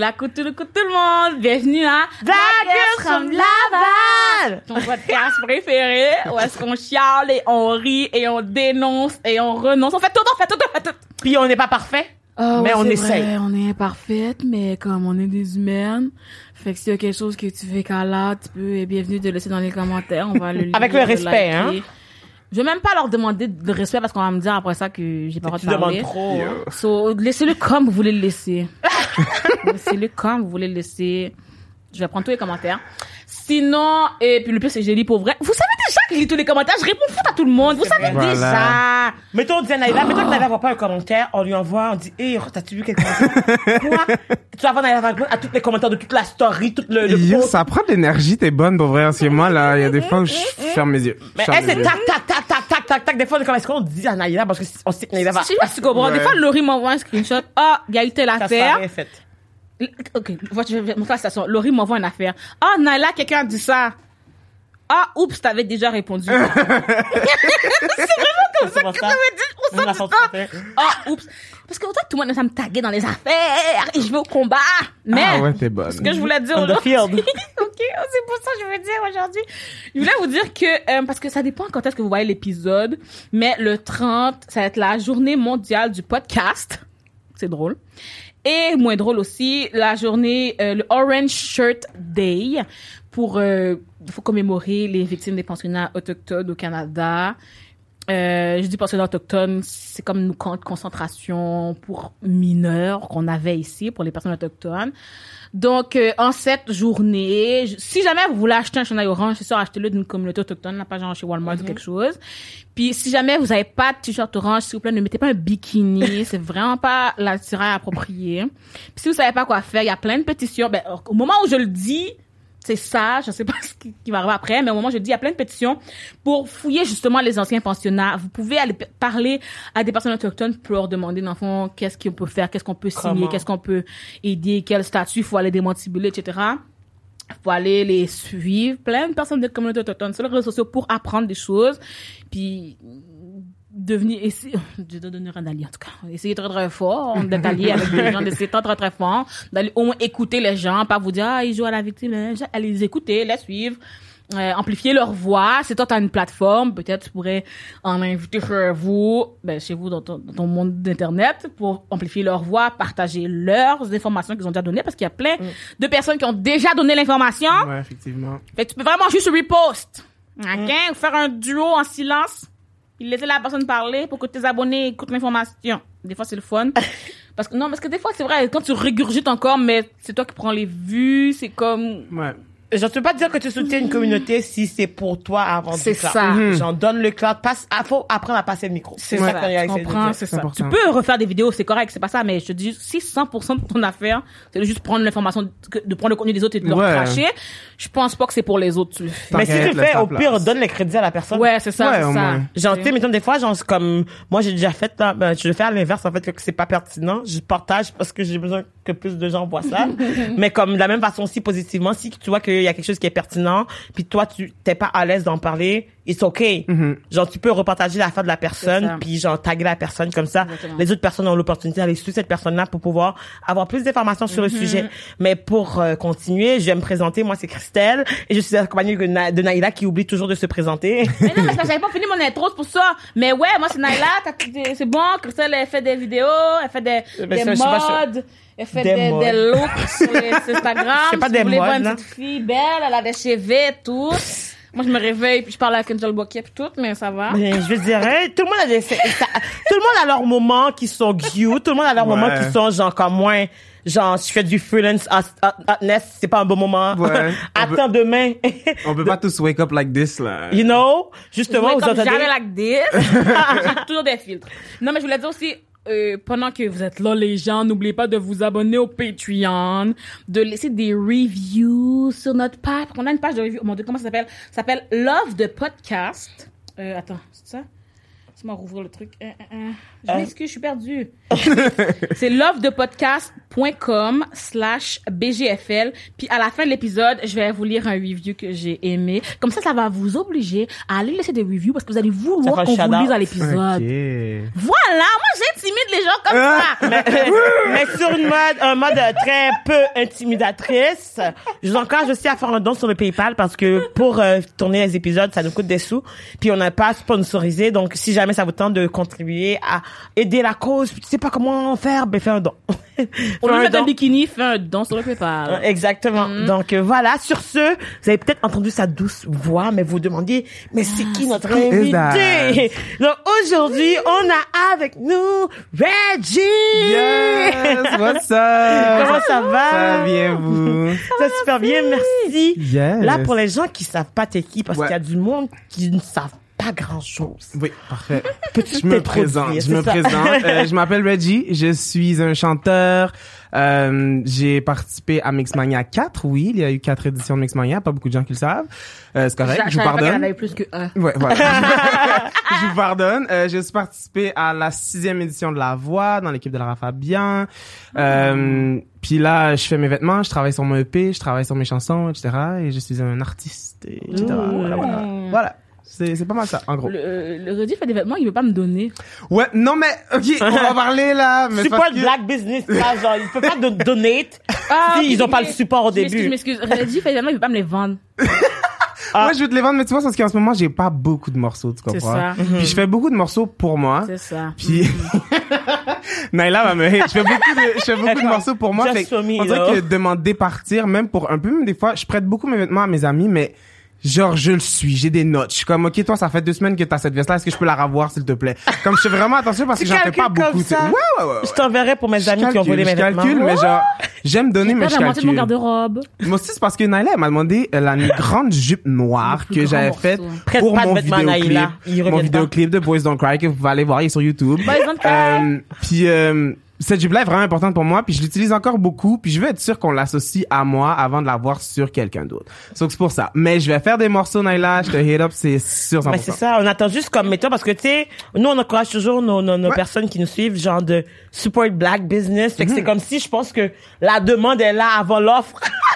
Oula, coucou, coucou tout le monde. Bienvenue à Girls from Laval. ton podcast préféré où est-ce qu'on chiale et on rit et on dénonce et on renonce. On fait tout, on fait tout, on fait tout. Puis on n'est pas parfait. Ah, Mais ouais, on essaye. vrai, on est imparfaite, mais comme on est des humaines, fait que s'il y a quelque chose que tu fais qu'à là, tu peux, et bienvenue de laisser dans les commentaires, on va le lire. Avec le le respect, liker. hein. Je vais même pas leur demander de respect parce qu'on va me dire après ça que j'ai pas le droit de parler. demandes trop. hein. So, laissez-le comme vous voulez le laisser. laissez-le comme vous voulez le laisser. Je vais prendre tous les commentaires. Sinon, et puis le pire, c'est que je lis pour vrai. Vous savez déjà que je lis tous les commentaires. Je réponds foot à tout le monde. Vous savez Voilà. déjà. Mettons, on dit à Naïla, mettons que Naïla voit pas un commentaire, on lui envoie, on dit, hé, t'as-tu vu quel commentaire? Quoi? Tu vas voir Naïla à tous les commentaires de toute la story, tout le, le Yo, post. ça prend de l'énergie, t'es bonne pour vrai. Parce que moi, là, il y a des fois où je ferme mes yeux. Je Mais ferme elle, mes c'est yeux. tac, tac, tac, tac, tac, tac, tac. Des fois, on est comme, est-ce qu'on dit à Naïla parce qu'on sait que Naïla va. Je sais pas si tu comprends. Des Ouais. fois, Laurie m'envoie un screenshot. Ah, il y a eu telle Ça affaire. serait fait. Ok, je vais montrer la station. Laurie m'envoie une affaire. Ah, Naila, quelqu'un a dit ça. Ah, oups, t'avais déjà répondu. C'est vraiment ça. On Même la sent façon ça. de faire. Ah, oups. Parce que autant que tout le monde aime me taguer dans les affaires et je vais au combat. Mais, Ah ouais, t'es bonne. ce que je voulais dire On the aujourd'hui. ok, oh, c'est pour ça que je veux dire aujourd'hui. Je voulais vous dire que, euh, parce que ça dépend quand est-ce que vous voyez l'épisode, mais le 30, ça va être la journée mondiale du podcast. C'est drôle. Et moins drôle aussi, la journée, euh, le Orange Shirt Day pour, euh, faut commémorer les victimes des pensionnats autochtones au Canada. Euh, je dis pensionnats autochtones, c'est comme nos camps de concentration pour mineurs qu'on avait ici, pour les personnes autochtones. Donc, euh, en cette journée, je- si jamais vous voulez acheter un chandail orange, c'est sûr, achetez-le d'une communauté autochtone, là, pas genre chez Walmart ou quelque chose. Puis, si jamais vous avez pas de t-shirt orange, s'il vous plaît, ne mettez pas un bikini. c'est vraiment pas l'attirail approprié. Puis, si vous savez pas quoi faire, il y a plein de pétitions. Ben, au moment où je le dis, c'est ça, je sais pas ce qui, qui va arriver après, mais au moment où je dis, il y a plein de pétitions pour fouiller justement les anciens pensionnats. Vous pouvez aller parler à des personnes autochtones pour leur demander, dans le fond, qu'est-ce qu'on peut faire, qu'est-ce qu'on peut signer, Comment? qu'est-ce qu'on peut aider, quel statut, il faut aller démantibuler, etc. faut aller les suivre. Plein de personnes de communauté autochtone sur les réseaux sociaux pour apprendre des choses. Puis, devenir, essayer, je donner un allié en tout cas. Essayer très très fort d'être allié avec des gens, d'essayer très très très fort, d'aller au moins écouter les gens, pas vous dire, ah, ils jouent à la victime, hein. allez les écouter, les suivre. euh, amplifier leur voix. Si toi, tu as une plateforme, peut-être tu pourrais en inviter chez vous, ben, chez vous dans ton, dans ton monde d'Internet, pour amplifier leur voix, partager leurs informations qu'ils ont déjà données, parce qu'il y a plein de personnes qui ont déjà donné l'information. Ouais, effectivement. Fait que tu peux vraiment juste repost. OK? Ou faire un duo en silence. Puis laisser la personne parler pour que tes abonnés écoutent l'information. Des fois, c'est le fun. Parce que, non, parce que des fois, c'est vrai, quand tu régurgites encore, mais c'est toi qui prends les vues, c'est comme, Ouais. Je ne peux pas dire que tu soutiens une communauté si c'est pour toi avant C'est ça. Mhm. J'en donne le cloud. Passe, ah, faut apprendre à passer le micro. c'est ça que comprends? C'est ça. Tu important. peux refaire des vidéos, c'est correct, c'est pas ça, mais je te dis, si 100% de ton affaire, c'est de juste prendre l'information, de prendre le contenu des autres et de leur Ouais. cracher, je pense pas que c'est pour les autres, tu. Mais si tu fais, au pire, place. donne les crédits à la personne. Ouais, c'est ça, Ouais, c'est ça. Genre, tu sais, mettons, des fois, genre, comme, moi, j'ai déjà fait, là, ben, je le fais à l'inverse, en fait, que c'est pas pertinent. Je partage parce que j'ai besoin que plus de gens voient ça. Mais comme, de la même façon aussi, positivement, si tu vois qu'il y a quelque chose qui est pertinent, puis toi, tu t'es pas à l'aise d'en parler, it's okay. Genre, tu peux repartager l'affaire de la personne, puis genre, taguer la personne comme ça. Exactement. Les autres personnes ont l'opportunité d'aller suivre cette personne-là pour pouvoir avoir plus d'informations sur le Mm-hmm. sujet. Mais pour euh, continuer, je vais me présenter. Moi, c'est Christelle, et je suis accompagnée de, Na- de Naïla qui oublie toujours de se présenter. Mais non, parce que j'avais pas fini mon intro, c'est pour ça. Mais ouais, moi, c'est Naila, t'as- c'est bon, Christelle, elle fait des vidéos, elle fait des, modes, elle fait Des des, modes. des looks sur, les, Instagram. C'est pas Si des vous voulez voir modes, une là. petite fille belle, elle a des cheveux et tout. Moi, je me réveille, puis je parle avec Angel Bokeh puis tout, mais ça va. Mais je veux dire, hein, tout le monde a des, ça- tout le monde a leurs moments qui sont cute, tout le monde a leurs Ouais. moments qui sont genre comme moi, genre je fais du freelance hot- hot- hotness, c'est pas un bon moment. Ouais. On Attends demain. On peut pas tous wake up like this, là. you know, Je justement, vous comme entendez? jamais like this. J'ai toujours des filtres. Non, mais je voulais dire aussi, euh, pendant que vous êtes là, les gens, n'oubliez pas de vous abonner au Patreon, de laisser des reviews sur notre page. On a une page de review. Oh mon dieu, comment ça s'appelle? Ça s'appelle Love the Podcast. Euh, attends, c'est ça? Laisse-moi rouvrir le truc. Euh. Je Euh. m'excuse, je suis perdue. c'est Love the Podcast patreon.com slash bgfl. Puis à la fin de l'épisode, je vais vous lire un review que j'ai aimé. Comme ça, ça va vous obliger à aller laisser des reviews parce que vous allez vouloir qu'on vous lise à l'épisode. Voilà, moi j'intimide les gens comme Ah. ça. mais, mais sur une mode, un mode très peu intimidatrice, je vous encourage aussi à faire un don sur le PayPal parce que pour euh, tourner les épisodes, ça nous coûte des sous. Puis on n'a pas sponsorisé, donc si jamais ça vous tente de contribuer à aider la cause, tu sais pas comment faire, ben fais un don. Fais lieu de un mettre un don. bikini, fais un don sur le Euh, PayPal. Exactement. Donc euh, voilà, sur ce, vous avez peut-être entendu sa douce voix, mais vous demandiez, mais c'est qui notre is that? invité? Donc aujourd'hui, on a avec nous Reggie! Yes, what's up? Comment ça va? Ça va bien, vous? Ça va super bien, merci. Yes. Là, pour les gens qui savent pas t'es qui, parce Ouais. qu'il y a du monde qui ne savent pas grand chose. Oui, parfait. Peux-tu Je me présente? Je me ça? présente. Euh, je m'appelle Reggie. Je suis un chanteur. Euh, j'ai participé à Mixmania 4. Oui, il y a eu quatre éditions de Mixmania. Pas beaucoup de gens qui le savent. Euh, c'est correct. Je Je vous pas pardonne. avait plus que un. Ouais, voilà. je vous pardonne. Euh, j'ai aussi participé à la sixième édition de La Voix dans l'équipe de Lara Fabian. Euh, puis là, je fais mes vêtements, je travaille sur mon EP, je travaille sur mes chansons, etc. Et je suis un artiste, et etc. Voilà, voilà. Voilà. C'est, c'est pas mal ça, en gros. Le, le Rudy fait des vêtements, il veut pas me donner. Ouais, non mais, ok, on va parler là. Mais C'est parce pas le que- black business, là, genre, il peut pas de donate Ah, si ils ont pas le support au début. Je m'excuse, Rudy fait des vêtements, il veut pas me les vendre. Ah. Ouais, je veux te les vendre, mais tu vois, c'est parce qu'en ce moment, j'ai pas beaucoup de morceaux, tu C'est comprends? ça. Puis je fais beaucoup de morceaux pour moi. C'est ça. Puis Naila va me hate. Je fais beaucoup de, je fais beaucoup de morceaux pour moi. Just Fait me, on dirait que demander partir, même pour un peu, même des fois, je prête beaucoup mes vêtements à mes amis, mais genre, je le suis. J'ai des notes. Je suis comme, OK, toi, ça fait deux semaines que t'as cette veste-là. Est-ce que je peux la revoir, s'il te plaît? Comme je fais vraiment attention parce que j'en fais pas beaucoup. ça? Ouais, ouais, ouais. ouais. Je t'enverrai pour mes Je amis qui ont volé mes calcule, je vêtements. calcule, mais genre, j'aime donner, moitié de mon garde-robe. Moi aussi, c'est parce que Naila, elle m'a demandé euh, la grande jupe noire que j'avais faite pour mon vêtements, vidéoclip. Mon vidéoclip de Boys Don't Cry que vous pouvez aller voir, il est sur YouTube. Boys Don't Cry. Euh, puis euh, cette jupe-là est vraiment importante pour moi, puis je l'utilise encore beaucoup, puis je veux être sûr qu'on l'associe à moi avant de l'avoir sur quelqu'un d'autre. Donc c'est pour ça. Mais je vais faire des morceaux, Naila, je te hit up, c'est sûr 100%. Mais c'est ça, on attend juste comme méthode parce que tu sais, nous on encourage toujours nos, nos, nos Ouais. personnes qui nous suivent, genre de support black business. Fait que Mhm. c'est comme si je pense que la demande est là avant l'offre.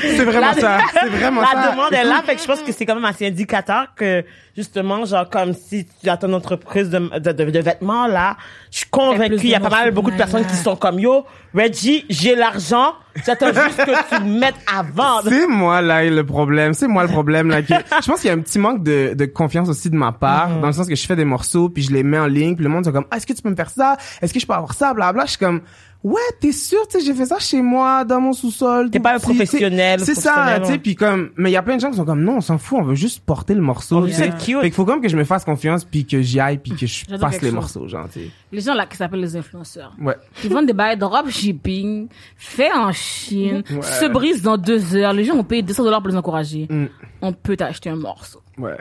C'est vraiment La- ça. C'est vraiment la ça. demande est là, fait que je pense que c'est quand même assez indicateur que justement, genre comme si tu as ton entreprise de, de, de, de vêtements là, je suis convaincue, il y a pas mal beaucoup de personnes qui sont comme yo, Reggie, j'ai l'argent, j'attends juste que tu le mettes à vendre. C'est moi là le problème. C'est moi le problème là. que- je pense qu'il y a un petit manque de, de confiance aussi de ma part, Mhm. dans le sens que je fais des morceaux puis je les mets en ligne puis le monde est comme ah, est-ce que tu peux me faire ça? Est-ce que je peux avoir ça? Blabla. Je suis comme ouais t'es sûr tu sais j'ai fait ça chez moi dans mon sous-sol. T'es pas un professionnel, C'est ça tu sais puis comme mais il y a plein de gens qui sont comme non on s'en fout on veut juste porter le morceau. On tu sais. veut être cute. Fait qu'il faut comme que je me fasse confiance puis que j'y aille puis que je passe les chose. morceaux genre tu sais. Les gens là qui s'appellent les influenceurs. Ouais. Ils vendent des bails dropshipping, fait en Chine, Ouais. se brisent dans deux heures. Les gens ont payé 200 dollars pour les encourager. Mm. On peut t'acheter un morceau. Ouais.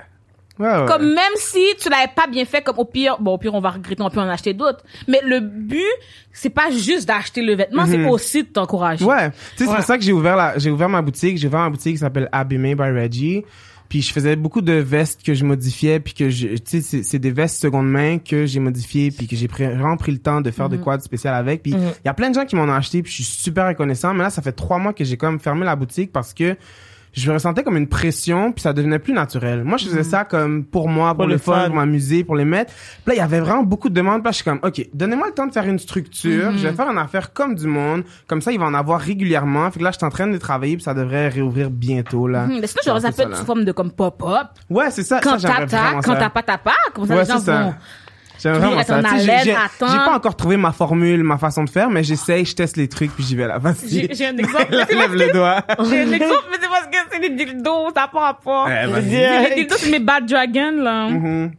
Ouais, ouais. Comme même si tu l'avais pas bien fait, comme au pire, bon, au pire, on va regretter, on peut en acheter d'autres. Mais le but, c'est pas juste d'acheter le vêtement, c'est aussi de t'encourager. Ouais, tu sais, c'est Ouais. pour ça que j'ai ouvert la, j'ai ouvert ma boutique. J'ai ouvert ma boutique qui s'appelle Abîmé by Reggie. Puis je faisais beaucoup de vestes que je modifiais, puis que je, tu sais, c'est, des vestes seconde main que j'ai modifiées, puis que j'ai vraiment pris le temps de faire de quoi de spécial avec. Puis il y a plein de gens qui m'en ont acheté, puis je suis super reconnaissant. Mais là, ça fait trois mois que j'ai comme fermé la boutique parce que je me ressentais comme une pression, puis ça devenait plus naturel. Moi, je faisais ça comme pour moi, pour, Pour le le fun, fun. pour m'amuser, pour les mettre. Puis là, il y avait vraiment beaucoup de demandes. Puis là, je suis comme, OK, donnez-moi le temps de faire une structure. Je vais faire une affaire comme du monde. Comme ça, il va en avoir régulièrement. Fait que là, je suis en train de travailler, puis ça devrait réouvrir bientôt, là. Mhm, Mais sinon, j'aurais Genre, ça c'est peut être sous forme de comme pop-up. Ouais, c'est ça. Quand t'as quand t'as pas t'as pas, comme ça Ouais, les gens c'est vont. J'aime vraiment ça. j'ai- pas encore trouvé ma formule, ma façon de faire, mais j'essaye, je teste les trucs, puis j'y vais là. Vas-y. J'ai un exemple. Lève le doigt. J'ai un exemple, mais c'est parce que c'est des dildos, ça pas rapport. C'est des dildos, c'est mes bad dragons, là. Mhm.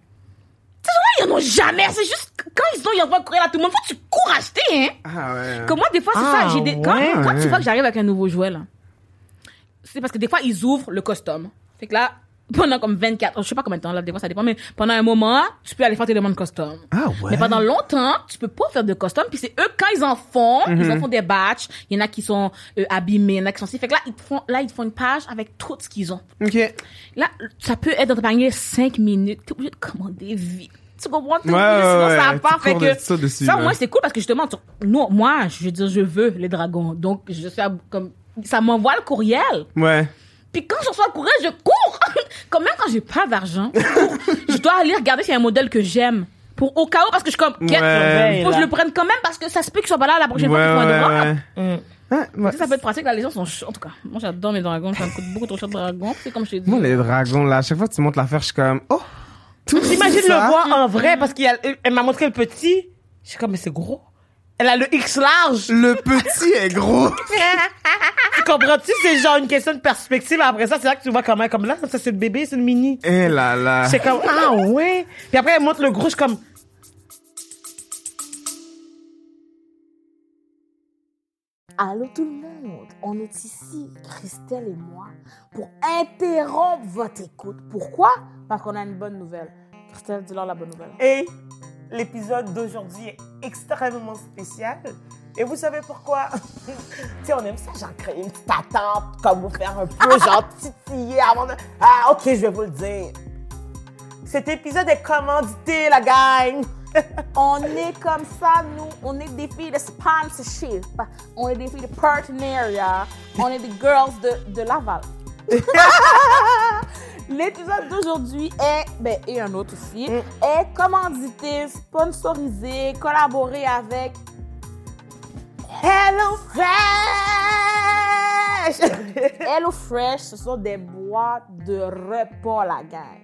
Ils en ont jamais. C'est juste quand ils ont, ils envoient courir à tout le monde. Faut que tu cours acheter, hein. Ah ouais. Comme moi, des fois, c'est Ah, ça. Des, quand, ouais. quand tu vois que j'arrive avec un nouveau jouet, là, c'est parce que des fois, ils ouvrent le custom. Fait que là, pendant comme 24, je sais pas combien de temps, là, des fois, ça dépend, mais pendant un moment, tu peux aller faire tes demandes custom. Ah ouais. Mais pendant longtemps, tu peux pas faire de custom. Puis c'est eux, quand ils en font, ils Mhm. en font des batchs. Il y en a qui sont euh, abîmés, il y en a qui sont si. Fait que là, ils te font, là, ils te font une page avec tout ce qu'ils ont. Ok. Là, ça peut être dans panier 5 minutes. T'es obligé de commander vite. Tu comprends? Ouais, ouais, Sinon, ouais, ça part. Fait que ça dessus, ça, là. moi, c'est cool parce que justement, tu- nous, moi, je veux dire, je veux les dragons. Donc, je suis à- comme, ça m'envoie le courriel. Ouais. Puis quand je reçois le courriel, je cours. comme même quand j'ai pas d'argent, je cours. je dois aller regarder s'il y a un modèle que j'aime. Pour au cas où, parce que je suis comme, Ouais. Quête, faut que je le prenne quand même parce que ça se peut qu'ils soient pas là la prochaine Ouais, fois qu'ils font un ouais. Ça, ça peut être pratique, là, les gens sont chauds. En tout cas, moi, j'adore mes dragons. Ça me coûte beaucoup trop cher de dragons. C'est comme je t'ai dit. Moi, les dragons, là, à chaque fois que tu montes l'affaire, je suis comme, oh! Tout T'imagines le voir en vrai parce qu'il y a, elle m'a montré le petit. Je suis comme, mais c'est gros. Elle a le X large. Le petit est gros. Tu comprends-tu? C'est genre une question de perspective. Après ça, c'est là que tu vois comment, comme là, ça c'est le bébé, c'est le mini. Eh là là. C'est comme, ah ouais. Puis après, elle montre le gros, je suis comme, Allô tout le monde, on est ici, Christelle et moi, pour interrompre votre écoute. Pourquoi? Parce qu'on a une bonne nouvelle. Christelle, dis-leur la bonne nouvelle. et l'épisode d'aujourd'hui est extrêmement spécial. Et vous savez pourquoi? tu sais, on aime ça, genre créer une petite attente, comme vous faire un peu, genre titiller avant de... Ah, ok, je vais vous le dire. Cet épisode est commandité, la gang. On est comme ça, nous, on est des filles de sponsorship, on est des filles de partenariat, on est des girls de, de Laval. L'épisode d'aujourd'hui est, ben, et un autre aussi, est commandité, sponsorisé, collaboré avec Hello Fresh! Hello Fresh, ce sont des boîtes de repas, la gang.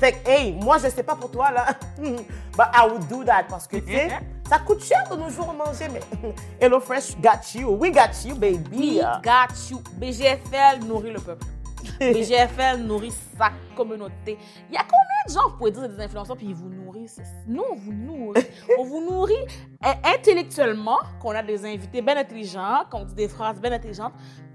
Fait que, hey, moi, je sais pas pour toi, là. But I would do that parce que, tu sais, ça coûte cher de nos jours manger, mais Hello Fresh got you. We got you, baby. We got you. BGFL nourrit le peuple. BGFL nourrit sa communauté. Il y a combien de gens, vous pouvez dire, des influenceurs, puis ils vous nourrissent? Nous, on vous nourrit. on vous nourrit euh, intellectuellement, qu'on a des invités bien intelligents, qu'on dit des phrases bien intelligentes,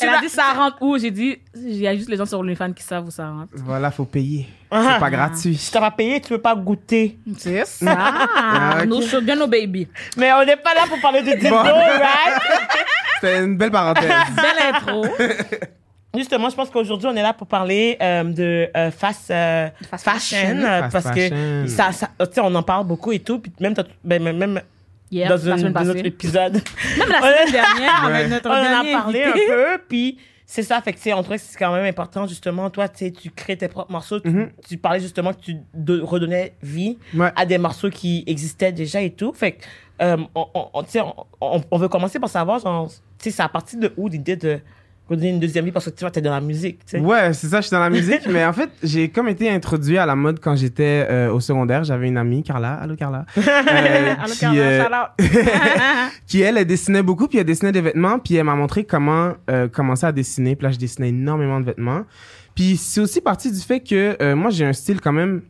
Elle a dit ça rentre où? J'ai dit, il y a juste les gens sur OnlyFans qui savent où ça rentre. Voilà, faut payer. Ah. C'est pas gratuit. Si t'as pas payé, tu peux pas goûter. C'est ça. Ah, ok. Nos children, nos baby. Mais on n'est pas là pour parler de dildo, Bon. right? C'était une belle parenthèse. Belle intro. Justement, je pense qu'aujourd'hui, on est là pour parler euh, de euh, fast, euh, Fast fashion, fashion. euh, Fast parce fashion. que ça, ça, tu sais, on en parle beaucoup et tout. Puis même, ben, même, dans, une, notre passée. épisode, Même la semaine dernière, avec Ouais. notre on en a parlé un peu. Puis c'est ça, fait que tu sais, on trouvait que c'est quand même important, justement. Toi, tu sais, tu crées tes propres morceaux. Tu, Mhm. tu parlais justement que tu de- redonnais vie Ouais. à des morceaux qui existaient déjà et tout. Fait que, euh, on, on, on, tu sais, on, veut commencer par savoir, genre, tu sais, c'est à partir de où l'idée de redonner une deuxième vie parce que tu vois, t'es dans la musique, tu sais. Ouais, c'est ça, je suis dans la musique, mais en fait, j'ai comme été introduit à la mode quand j'étais euh, au secondaire. J'avais une amie, Carla, allô Carla, euh, Allô, qui, Carla, euh, qui elle, elle dessinait beaucoup, puis elle dessinait des vêtements, puis elle m'a montré comment euh, commencer à dessiner. Puis là, je dessinais énormément de vêtements. Puis c'est aussi parti du fait que euh, moi, j'ai un style quand même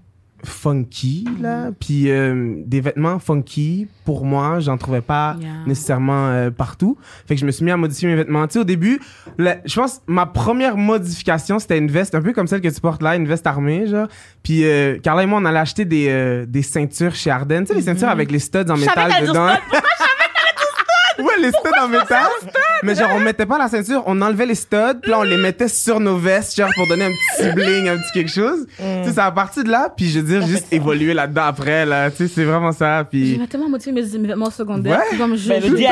funky là. Puis euh, des vêtements funky pour moi j'en trouvais pas Yeah. nécessairement euh, partout. Fait que je me suis mis à modifier mes vêtements. Tu sais au début je pense ma première modification c'était une veste un peu comme celle que tu portes là une veste armée genre. Puis euh, Carla et moi on allait acheter des euh, des ceintures chez Ardennes. Tu sais les ceintures avec les studs en Je métal dedans. Ouais, les studs en métal. Mais genre, on mettait pas la ceinture, on enlevait les studs, puis là, on les mettait sur nos vestes, genre, pour donner un petit bling, un petit quelque chose. Tu sais, c'est à partir de là, puis je veux dire, juste évoluer là-dedans après, là. Tu sais, c'est vraiment ça, puis... J'ai tellement modifié mes, vêtements secondaires. Ouais. Comme je, je- le DIY,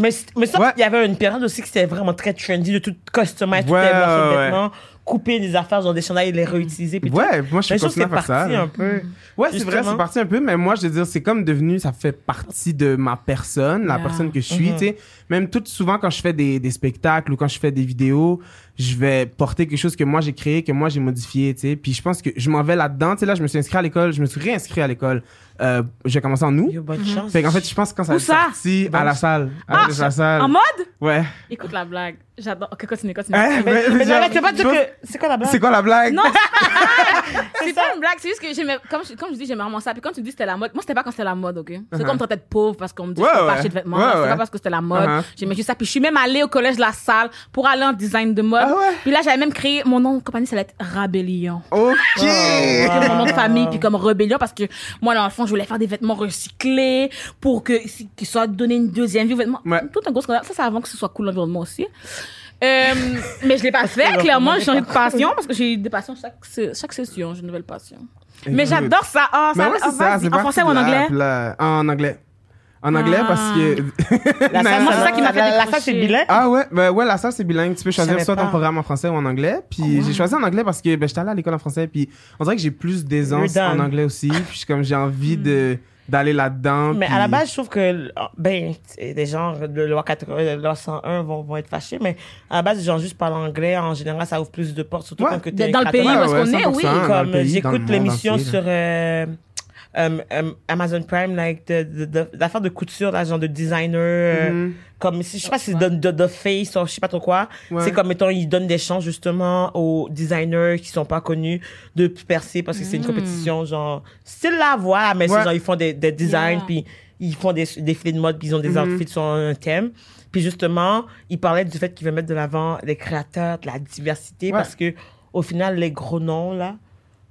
mais, mais ça, Ouais. il y avait une période aussi que c'était vraiment très trendy de tout customize, tout ouais. vêtements, couper des affaires dans des chandails les réutiliser. Puis tout. Ouais, moi, je suis c'est ça. parti là. un peu. Ouais, c'est vrai, c'est parti un peu, mais moi, je veux dire, c'est comme devenu, ça fait partie de ma personne, la Yeah. personne que je suis, Mhm. tu sais. Même tout souvent, quand je fais des, des spectacles ou quand je fais des vidéos, je vais porter quelque chose que moi j'ai créé, que moi j'ai modifié, tu sais. Puis je pense que je m'en vais là-dedans, tu sais. Là, je me suis inscrit à l'école, je me suis réinscrit à l'école. Euh, j'ai commencé en août. Yo, bonne chance. Fait qu'en fait, je pense que quand ça Où ça? sorti à la salle, à Ah, la salle. En mode? Ouais. Écoute la blague. J'adore. Ok, continue, continue. Hein? Mais, mais, genre, non, mais c'est pas pense- que. C'est quoi la blague? C'est quoi la blague? Non, c'est pas une blague, c'est juste que j'aimais, comme, je- comme je dis, j'aimais vraiment ça. Puis quand tu dis c'était la mode, moi c'était pas quand c'était la mode, ok? C'est Uh-huh. comme de pauvre parce qu'on me dit Ouais, que je peux ouais. pas acheter de vêtements. Ouais, c'est ouais. pas parce que c'était la mode. Uh-huh. J'aimais juste ça. Puis je suis même allée au collège de la salle pour aller en design de mode. Ah ouais? Puis là, j'avais même créé, mon nom de compagnie, ça allait être Rabellion. Ok! Comme mon nom de famille, puis comme rébellion, parce que moi, dans le fond, je voulais faire des vêtements recyclés pour que, qu'ils soient donner une deuxième vie aux vêtements. Ouais. Tout un gros scandale. Ça, c'est avant que ce soit cool l'environnement aussi. Euh, mais je l'ai pas fait, clairement, j'ai changé de passion parce que j'ai des passions chaque, chaque session, j'ai une nouvelle passion. Mais j'adore ça. Ah, Mais ça ouais, ah, ça, En français ou en anglais? En anglais. En anglais Ah. parce que... La Non, salle, non, c'est ça qui m'a fait la- La salle, c'est bilingue? Ah ouais, ben ouais, la salle c'est bilingue. Tu peux choisir soit ton programme en français ou en anglais. Puis j'ai choisi en anglais parce que ben, j'étais allé à l'école en français. Puis on dirait que j'ai plus d'aisance en anglais aussi. Puis comme j'ai envie de d'aller là-dedans. Mais puis- à la base, je trouve que, ben, des gens de loi 80, de loi 101 vont, vont être fâchés, mais à la base, les gens juste parlent anglais, en général, ça ouvre plus de portes, surtout Ouais. quand que t'es Dans le pays où Ouais, est-ce qu'on est, 100%, oui. dans le Comme j'écoute l'émission sur euh, euh, euh, Amazon Prime, like, de, de, de, d'affaires de couture, là, genre de designer, euh, Mhm. comme, si- je sais pas si c'est de, de, de face, ou je sais pas trop quoi. Ouais. C'est comme, mettons, ils donnent des chances, justement, aux designers qui sont pas connus de percer parce que c'est une compétition, genre, style la voix, mais Ouais. c'est genre, ils font des, des designs, Yeah. puis ils font des des défilés de mode, puis ils ont des Mhm. outfits sur un thème. Puis justement, ils parlaient du fait qu'ils veulent mettre de l'avant les créateurs, de la diversité, Ouais. parce que au final, les gros noms, là,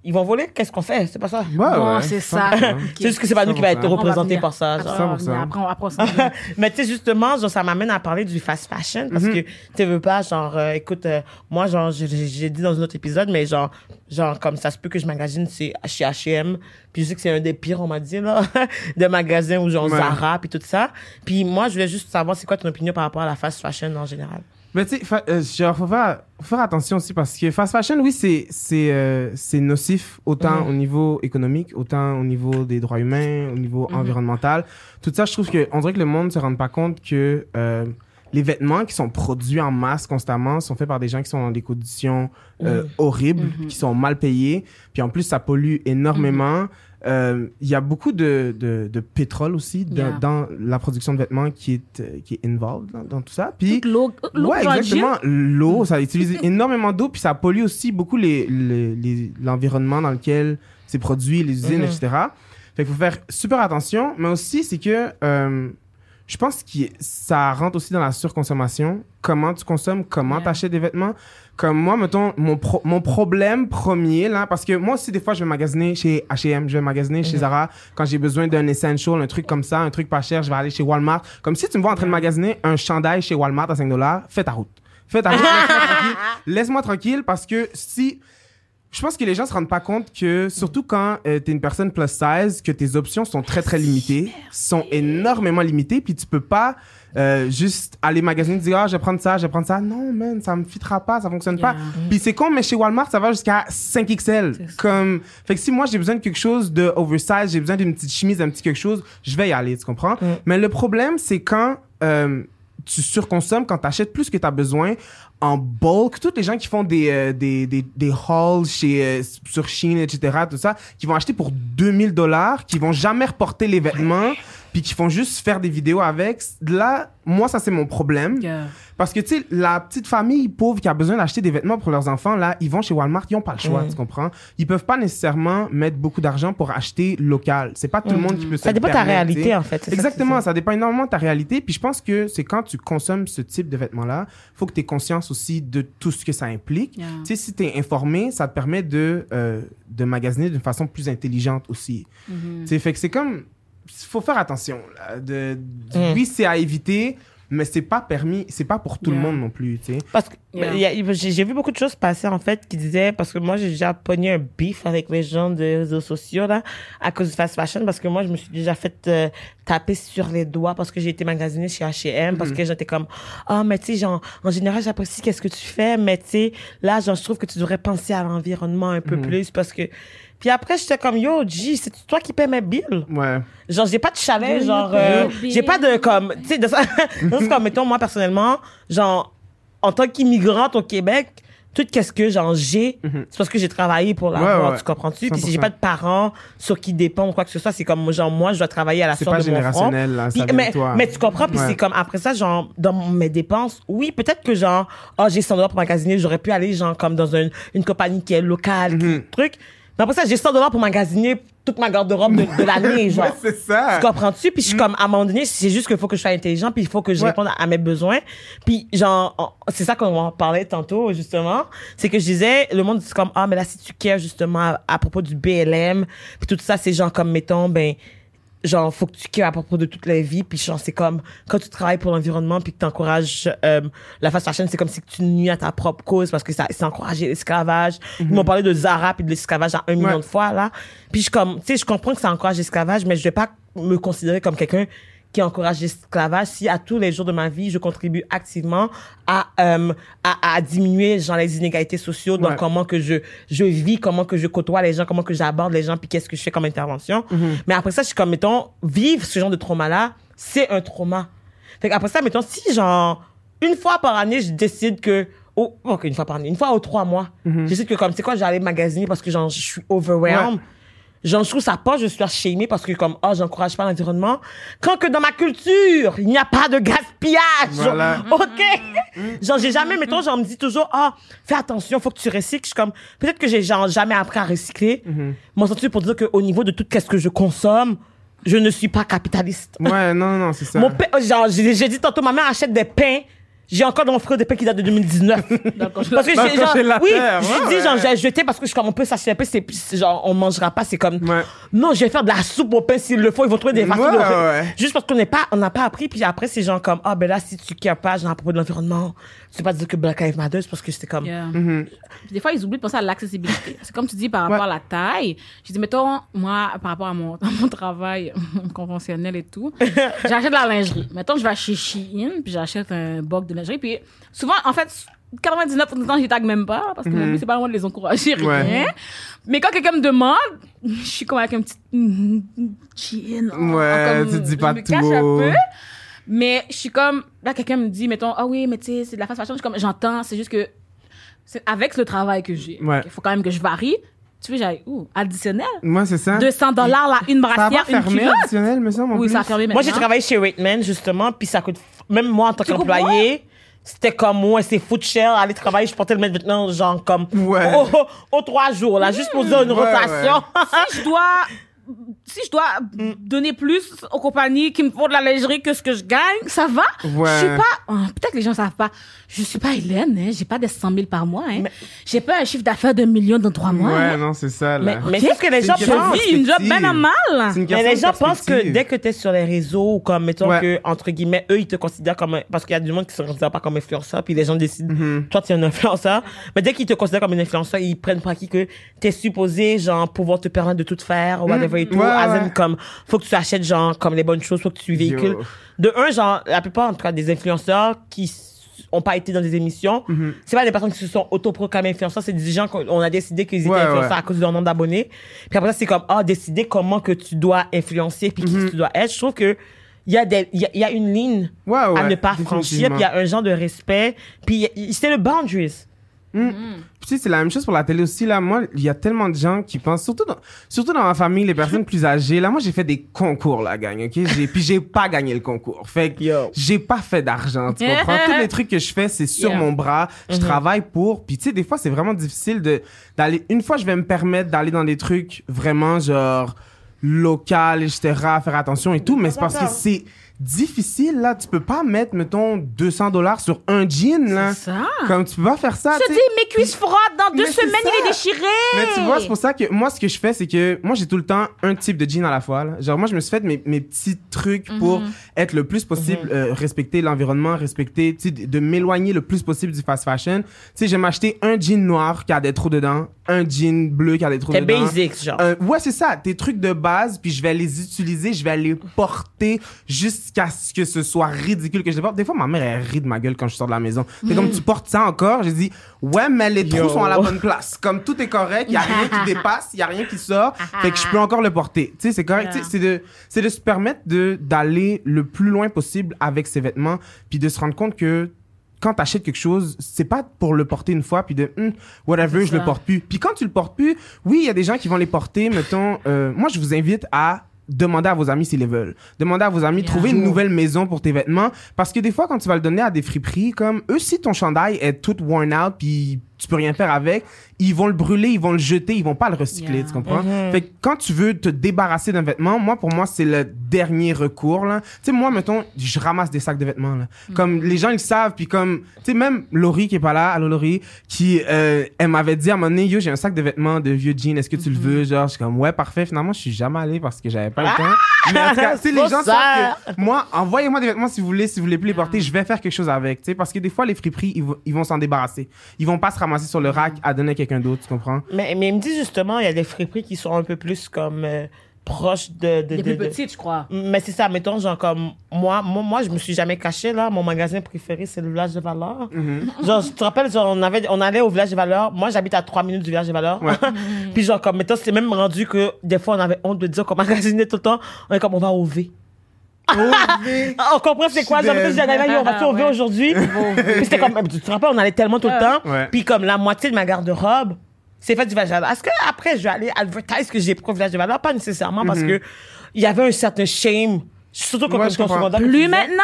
ils vont voler? Qu'est-ce qu'on fait? C'est pas ça? Ouais, Bon, ouais, c'est ça. 100%. C'est juste que c'est pas nous qui va être 100%. On va représenté par ça. Après, Genre. on va 100%. venir. Après, on- après, on s'en va. Mais tu sais, justement, genre, ça m'amène à parler du fast fashion parce que tu veux pas, genre, euh, écoute, euh, moi, genre, j'ai- j'ai j'ai dit dans un autre épisode, mais genre, genre, comme ça se peut que je magasine, c'est chez H&M, puis je sais que c'est un des pires, on m'a dit, là, de magasins ou genre Ouais. Zara, puis tout ça. Puis moi, je voulais juste savoir, c'est quoi ton opinion par rapport à la fast fashion en général? Mais tu sais, euh, genre, faut faire, faut faire attention aussi parce que fast fashion, oui, c'est c'est euh, c'est nocif autant Mhm. au niveau économique, autant au niveau des droits humains, au niveau environnemental. Tout ça, je trouve que on dirait que le monde se rend pas compte que euh, les vêtements qui sont produits en masse constamment sont faits par des gens qui sont dans des conditions euh, horribles, qui sont mal payés, puis en plus ça pollue énormément. Il y a beaucoup de, de, de pétrole aussi dans, Yeah. dans la production de vêtements qui est euh, qui est involved dans, dans tout ça. Puis l'eau, l'eau ouais, exactement. L'eau, ça utilise énormément d'eau, puis ça pollue aussi beaucoup les, les- les- l'environnement dans lequel c'est produit, les usines, Mhm. etc. Fait qu'il faut faire super attention, mais aussi c'est que euh, je pense que ça rentre aussi dans la surconsommation. Comment tu consommes, comment Yeah. tu achètes des vêtements. Comme moi, mettons, mon, pro- mon problème premier, là, parce que moi aussi, des fois, je vais magasiner chez H&M, je vais magasiner chez Zara, quand j'ai besoin d'un essential, un truc comme ça, un truc pas cher, je vais aller chez Walmart. Comme si tu me vois en train de magasiner un chandail chez Walmart à 5 dollars, fais ta route. Fais ta route, laisse-moi tranquille. Laisse-moi tranquille, parce que si... Je pense que les gens se rendent pas compte que, surtout quand tu t'es une personne plus size, que tes options sont très très limitées, sont énormément limitées, puis tu peux pas euh, juste aller magasiner et dire ah je vais prendre ça, je vais prendre ça. Non man, ça me fitera pas, ça fonctionne pas. Puis c'est con, mais chez Walmart ça va jusqu'à 5 XL. C'est ça. Comme fait que si moi j'ai besoin de quelque chose de oversize, j'ai besoin d'une petite chemise, d'un petit quelque chose, je vais y aller, tu comprends? Mais le problème c'est quand euh, tu surconsommes, quand tu achètes plus que tu as besoin en bulk, tous les gens qui font des, euh, des, des, des hauls chez, euh, sur Shein, etc., tout ça, qui vont acheter pour 2000 dollars, qui vont jamais reporter les vêtements, puis qui font juste faire des vidéos avec. Là, moi, ça, c'est mon problème. Yeah. Parce que, tu sais, la petite famille pauvre qui a besoin d'acheter des vêtements pour leurs enfants, là, ils vont chez Walmart, ils ont pas le choix, tu comprends? Ils peuvent pas nécessairement mettre beaucoup d'argent pour acheter local. C'est pas tout le monde qui peut se Ça dépend de ta réalité, en fait. Ça Exactement, ça dépend énormément de ta réalité. Puis je pense que c'est quand tu consommes ce type de vêtements-là, faut que tu aies conscience aussi de tout ce que ça implique. Yeah. Tu sais, si tu es informé, ça te permet de, euh, de magasiner d'une façon plus intelligente aussi. Mm-hmm. Tu sais, fait que c'est comme... faut faire attention. Là, de, Mm. Oui, c'est à éviter, mais c'est pas permis, c'est pas pour tout le monde non plus, tu sais. Parce que Yeah. j'ai vu beaucoup de choses passer en fait qui disaient parce que moi j'ai déjà pogné un beef avec les gens des réseaux sociaux là à cause du fast fashion parce que moi je me suis déjà fait euh, taper sur les doigts parce que j'ai été magasinée chez H&M parce que j'étais comme ah mais tu sais genre en général j'apprécie qu'est-ce que tu fais mais tu sais là genre je trouve que tu devrais penser à l'environnement un peu plus parce que puis après j'étais comme yo G c'est toi qui paie mes billes Ouais. genre j'ai pas de chalet Do genre you euh, baby? j'ai pas de comme tu sais de ça c'est comme mettons moi personnellement genre en tant qu'immigrante au Québec tout qu'est-ce que genre j'ai c'est parce que j'ai travaillé pour l'avoir Ouais, ouais. tu comprends-tu? Puis si 100%. j'ai pas de parents sur qui dépendre ou quoi que ce soit c'est comme genre moi je dois travailler à la C'est source pas de mon front générationnel, là, Puis- ça mais, toi. mais tu comprends puis Ouais. c'est comme après ça genre dans mes dépenses oui peut-être que genre oh j'ai 100 dollars pour magasiner j'aurais pu aller genre comme dans une, une compagnie qui est locale qui- Mhm. truc mais après ça j'ai 100 dollars pour magasiner toute ma garde-robe de, de l'année genre Ouais, c'est ça. tu comprends-tu? Puis je suis comme, à un moment donné, c'est juste qu'il faut que je sois intelligent, puis il faut que je Ouais. réponde à mes besoins. Puis genre, c'est ça qu'on en parlait tantôt, justement. C'est que je disais, le monde, c'est comme, ah, mais là, si tu cares, justement, à, à propos du BLM, puis tout ça, c'est genre comme, mettons, ben, genre, faut que tu cares à propos de toute la vie, puis genre, c'est comme, quand tu travailles pour l'environnement, puis que t'encourages euh, la fast fashion, c'est comme si tu nuis à ta propre cause, parce que ça, c'est encourager l'esclavage. Ils m'ont parlé de Zara, puis de l'esclavage à un million de fois, là. Puis je comme, tu sais, je comprends que ça encourage l'esclavage, mais je vais pas me considérer comme quelqu'un qui encourage l'esclavage. Si à tous les jours de ma vie je contribue activement à euh, à, à diminuer genre les inégalités sociales dans Ouais. comment que je je vis comment que je côtoie les gens comment que j'aborde les gens puis qu'est-ce que je fais comme intervention. Mais après ça je suis comme mettons vivre ce genre de trauma là c'est un trauma. Fait après ça mettons si genre une fois par année je décide que oh ok une fois par année une fois aux trois mois je décide que comme c'est quoi j'allais magasiner parce que genre je suis overwhelmed. Ouais. Genre, je trouve ça pas, je suis shamée parce que comme, oh, j'encourage pas l'environnement. Quand que dans ma culture, il n'y a pas de gaspillage. Voilà. OK? genre, j'ai jamais, mettons, genre, on me dit toujours, ah, fais attention, faut que tu recycles. Je suis comme, peut-être que j'ai genre jamais appris à recycler. Mon sentiment pour dire qu'au niveau de tout ce que je consomme, je ne suis pas capitaliste. Ouais, non, non, c'est ça. Mon pain, genre, j'ai j'ai dit tantôt, ma mère achète des pains. J'ai encore dans mon frigo des pains qui datent de 2019. Parce que j'ai genre, oui, dit ouais. genre, j'ai jeté parce que je suis comme, on peut s'acheter un peu, c'est c'est genre, on mangera pas, c'est comme, Ouais. non, je vais faire de la soupe au pain s'il le faut, ils vont trouver des façons Ouais, de le faire. ouais. Juste parce qu'on n'est pas, on n'a pas appris, puis après, c'est genre comme, ah, ben là, si tu cares pas, genre, à propos de l'environnement, c'est pas dire que Black Lives Matter, c'est parce que c'était comme, Yeah. Mm-hmm. Puis Des fois, ils oublient de penser à l'accessibilité. C'est comme tu dis par rapport Ouais. à la taille. Je dis, mettons, moi, par rapport à mon, à mon travail conventionnel et tout, j'achète de la lingerie. Mettons, je vais chez Shein, puis j'achète un boc de lingerie. Puis souvent, en fait, 99% du temps, je les tag même pas, parce que mon but, c'est pas vraiment de les encourager, rien. Ouais. Mais quand quelqu'un me demande, je suis comme avec un petit mm, Shein. Ouais, tu dis pas je me cache un tout. peu. Mais je suis comme, là, quelqu'un me dit, mettons, ah oui, mais tu sais, c'est de la fast fashion. Je suis comme, j'entends, c'est juste que, c'est avec le travail que j'ai. Ouais. Il faut quand même que je varie. Tu veux, j'aille où? Additionnel? Moi, c'est ça. 200 dollars, là, une Ça a brassière, pas une fermé culotte? additionnel, me semble. en Oui, plus. ça a fermé maintenant. Moi, j'ai travaillé chez Rateman, justement, puis ça coûte, même moi, en tant Tu comprends? qu'employé, c'était comme, ouais, c'est foot cher, aller travailler, je portais le mettre maintenant, genre, comme, Ouais. aux, aux- aux trois jours, là, juste pour dire une Ouais, rotation. si je dois si je dois donner plus aux compagnies qui me font de la lingerie que ce que je gagne, ça va? Ouais. Je suis pas, ah, peut-être que les gens savent pas, je suis pas Hélène, hein, j'ai pas des 100 000 par mois, hein. J'ai pas un chiffre d'affaires d'un million dans trois mois. Ouais, hein. non, c'est ça, mais, là. mais c'est ce que les gens pensent. de Je vis une job bien à mal. C'est une Mais les de gens pensent que dès que tu es sur les réseaux, ou comme, mettons Ouais. que, entre guillemets, eux, ils te considèrent comme, un- parce qu'il y a du monde qui se considère pas comme influenceur, puis les gens décident, Mm-hmm. toi, tu es un influenceur. Mais dès qu'ils te considèrent comme un influenceur, ils prennent pour acquis que t'es supposé, genre, pouvoir te permettre de tout faire, ou whatever et tout. Ouais, As in, ouais. comme, faut que tu achètes, genre, comme les bonnes choses, faut que tu véhicules. Yo. De un, genre, la plupart, en tout cas, des influenceurs qui ont pas été dans des émissions, Mm-hmm. c'est pas des personnes qui se sont autoproclamées influenceurs, c'est des gens qu'on a décidé qu'ils étaient Ouais, influenceurs à cause de leur nombre d'abonnés. Puis après ça, c'est comme, ah, décider comment que tu dois influencer puis Mm-hmm. qui tu dois être. Je trouve que il y a des, il y a, y a une ligne à ne pas franchir, puis il y a un genre de respect, puis c'est le boundaries. Puis tu sais, c'est la même chose pour la télé aussi. Là, moi, il y a tellement de gens qui pensent, surtout dans, surtout dans ma famille, les personnes plus âgées. Là, moi, j'ai fait des concours, la gang, ok? J'ai, puis j'ai pas gagné le concours. Fait que j'ai pas fait d'argent, tu comprends? Tous les trucs que je fais, c'est sur Yeah. mon bras. Je travaille pour. Puis tu sais, des fois, c'est vraiment difficile de, d'aller, une fois, je vais me permettre d'aller dans des trucs vraiment, genre, local, etc., faire attention et tout, mais c'est parce que c'est difficile, là. Tu peux pas mettre, mettons, 200 dollars sur un jean, là. Ça. Comme tu peux pas faire ça, Je tu dis, mes cuisses frottes, dans deux Mais semaines, il est déchiré. Mais tu vois, c'est pour ça que moi, ce que je fais, c'est que moi, j'ai tout le temps un type de jean à la fois. là. Genre, moi, je me suis fait mes, mes petits trucs Mhm. pour être le plus possible, euh, respecter l'environnement, respecter, tu de, de m'éloigner le plus possible du fast fashion. Tu sais, je vais m'acheter un jean noir qui a des trous dedans, un jean bleu qui a des trous dedans. basic, genre. Euh, ouais, c'est ça, tes trucs de base, puis je vais les utiliser, je vais les porter jusqu'à ce que ce soit ridicule que je les porte. Des fois, ma mère, elle rit de ma gueule quand je sors de la maison. C'est comme, tu portes ça encore? J'ai dit, ouais, mais les trous Yo. sont à la bonne place. Comme tout est correct, il y a rien qui dépasse, il y a rien qui sort, fait que je peux encore le porter. Tu sais, c'est correct. Tu C'est de, c'est de se permettre de, d'aller le plus loin possible avec ses vêtements, puis de se rendre compte que quand t'achètes quelque chose, c'est pas pour le porter une fois puis de Hum, whatever, je le porte plus. Puis quand tu le portes plus, oui, il y a des gens qui vont les porter. Mettons, euh, moi je vous invite à demander à vos amis s'ils les veulent. Demandez à vos amis, Bien. trouver une nouvelle maison pour tes vêtements. Parce que des fois, quand tu vas le donner à des friperies, comme eux, si ton chandail est tout worn out puis tu peux rien faire avec, ils vont le brûler, ils vont le jeter, ils vont pas le recycler, Yeah. tu comprends? Mhm. Fait que quand tu veux te débarrasser d'un vêtement, moi, pour moi, c'est le dernier recours, là. Tu sais, moi, mettons, je ramasse des sacs de vêtements, là. Comme les gens, ils savent, puis comme, tu sais, même Laurie qui est pas là, allô Laurie, qui, euh, elle m'avait dit à un moment donné, yo, j'ai un sac de vêtements de vieux jeans, est-ce que tu le veux? Genre, je suis comme, ouais, parfait. Finalement, je suis jamais allé parce que j'avais pas le temps. Mais en tout cas, les gens ça. savent que, moi, envoyez-moi des vêtements si vous voulez, si vous voulez plus les porter, je vais faire quelque chose avec, tu sais, parce que des fois, les friperies, ils, vont- ils vont s'en débarrasser. Ils vont pas se ramasser sur le rack à donner à quelqu'un d'autre, tu comprends? Mais, mais il me dit justement, il y a des friperies qui sont un peu plus comme euh, proches de. de, de- plus de- petites, je crois. Mais c'est ça, mettons, genre comme moi, moi, moi, je me suis jamais caché là. Mon magasin préféré, c'est le village de Valeur. Genre, tu te rappelles, genre, on, avait, on allait au village de Valeur. Moi, j'habite à 3 minutes du village de Valeur. Ouais. Puis, genre, comme, mettons, c'est même rendu que des fois, on avait honte de dire qu'on magasinait tout le temps. On est comme, on va au V. On comprend c'est quoi? Genre, Dana, on va au V Ouais. aujourd'hui? Puis c'était comme, tu te rappelles, on allait tellement tout le temps. Ouais. Puis, comme la moitié de ma garde-robe, c'est fait du village de Valeur. Est-ce que après, je vais aller advertise que j'ai pris au village de Valeur? Pas nécessairement parce que il y avait un certain shame. Surtout quand Ouais, on je secondaire. Plus maintenant,